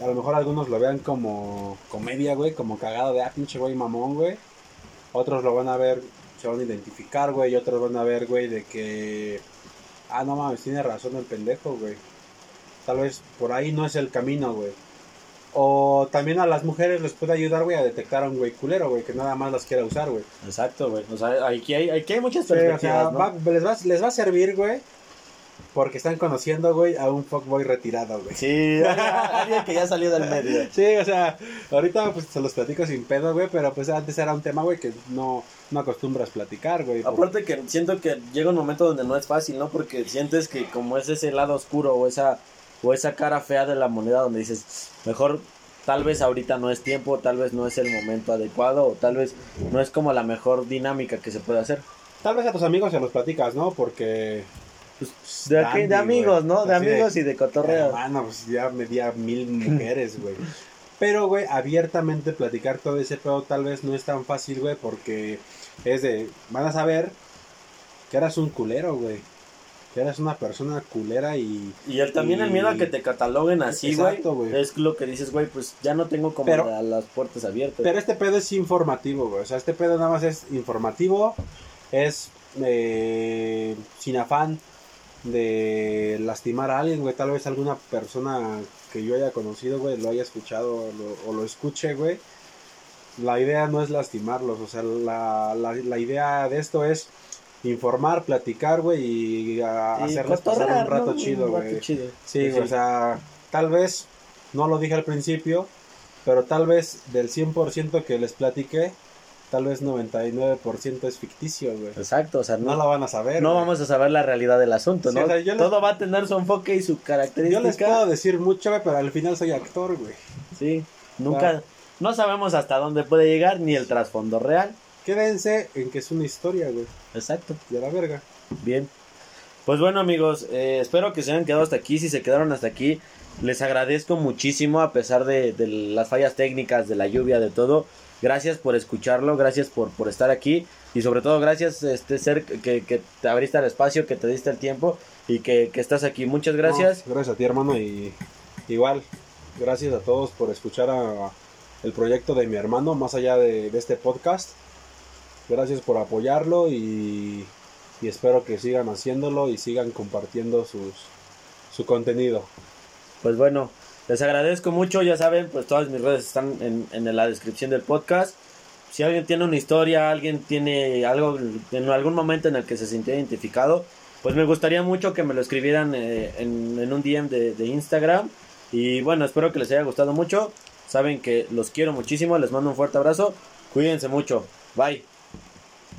A lo mejor algunos lo vean como comedia, güey, como cagado de, ah, pinche güey mamón, güey. Otros lo van a ver, se van a identificar, güey, y otros van a ver, güey, de que, ah, no mames, tiene razón el pendejo, güey. Tal vez por ahí no es el camino, güey. O también a las mujeres les puede ayudar, güey, a detectar a un güey culero, güey, que nada más las quiera usar, güey. Exacto, güey. O sea, aquí hay, aquí hay muchas Sí, o perspectivas, sea, ¿no? va- les, va, les va a servir, güey, porque están conociendo, güey, a un fuckboy retirado, güey. Sí, alguien que ya salió del medio. Sí, o sea, ahorita pues se los platico sin pedo, güey, pero pues antes era un tema, güey, que no, no acostumbras platicar, güey. Aparte que siento que llega un momento donde no es fácil, ¿no? Porque sientes que como es ese lado oscuro o esa o esa cara fea de la moneda donde dices, mejor tal vez ahorita no es tiempo, tal vez no es el momento adecuado o tal vez no es como la mejor dinámica que se puede hacer. Tal vez a tus amigos se los platicas, ¿no? Porque... Pues, De, Dandy, aquí- de amigos. ¿no? De Así amigos y de cotorreo. Hermano, pues ya me di a mil mujeres, güey. Pero, güey, abiertamente platicar todo ese pedo tal vez no es tan fácil, güey, porque es de... Van a saber que eras un culero, güey. Que eras una persona culera y... Y el, también el miedo a que te cataloguen así, güey. Exacto, güey. Es lo que dices, güey, pues ya no tengo como Pero- la- las puertas abiertas. Pero este pedo es informativo, güey. O sea, este pedo nada más es informativo. Es eh, sin afán de lastimar a alguien, güey. Tal vez alguna persona que yo haya conocido, güey, lo haya escuchado o lo, o lo escuche, güey. La idea no es lastimarlos. O sea, la, la, la idea de esto es informar, platicar, güey, y a- Y hacerles pasar un rato ¿no? chido, güey. Sí, Sí, o sea, tal vez, no lo dije al principio, pero tal vez del 100% que les platiqué, tal vez 99% es ficticio, güey. Exacto, o sea, No no, lo van a saber. no güey. vamos a saber la realidad del asunto, Sí, ¿no? o sea, yo les- Todo va a tener su enfoque y su Yo característica. les puedo decir mucho, güey, pero al final soy actor, güey. Sí, nunca, no sabemos hasta dónde puede llegar ni el trasfondo real. Quédense en que es una historia, güey. Exacto, Y a la verga. bien. Pues bueno amigos, eh, espero que se hayan quedado hasta aquí. Si se quedaron hasta aquí, les agradezco muchísimo a pesar de, de las fallas técnicas, de la lluvia, de todo. Gracias por escucharlo, gracias por, por estar aquí y sobre todo gracias este ser que, que te abriste el espacio, que te diste el tiempo y que, que estás aquí. Muchas gracias. No, gracias a ti, hermano, y igual, gracias a todos por escuchar a- el proyecto de mi hermano, más allá de, de este podcast. Gracias por apoyarlo y, y espero que sigan haciéndolo y sigan compartiendo sus, su contenido. Pues bueno, les agradezco mucho, ya saben, pues todas mis redes están en, en la descripción del podcast. Si alguien tiene una historia, alguien tiene algo en algún momento en el que se sintió identificado, pues me gustaría mucho que me lo escribieran eh, en, en, un DM de, de Instagram. Y bueno, espero que les haya gustado mucho. Saben que los quiero muchísimo, les mando un fuerte abrazo. Cuídense mucho. Bye.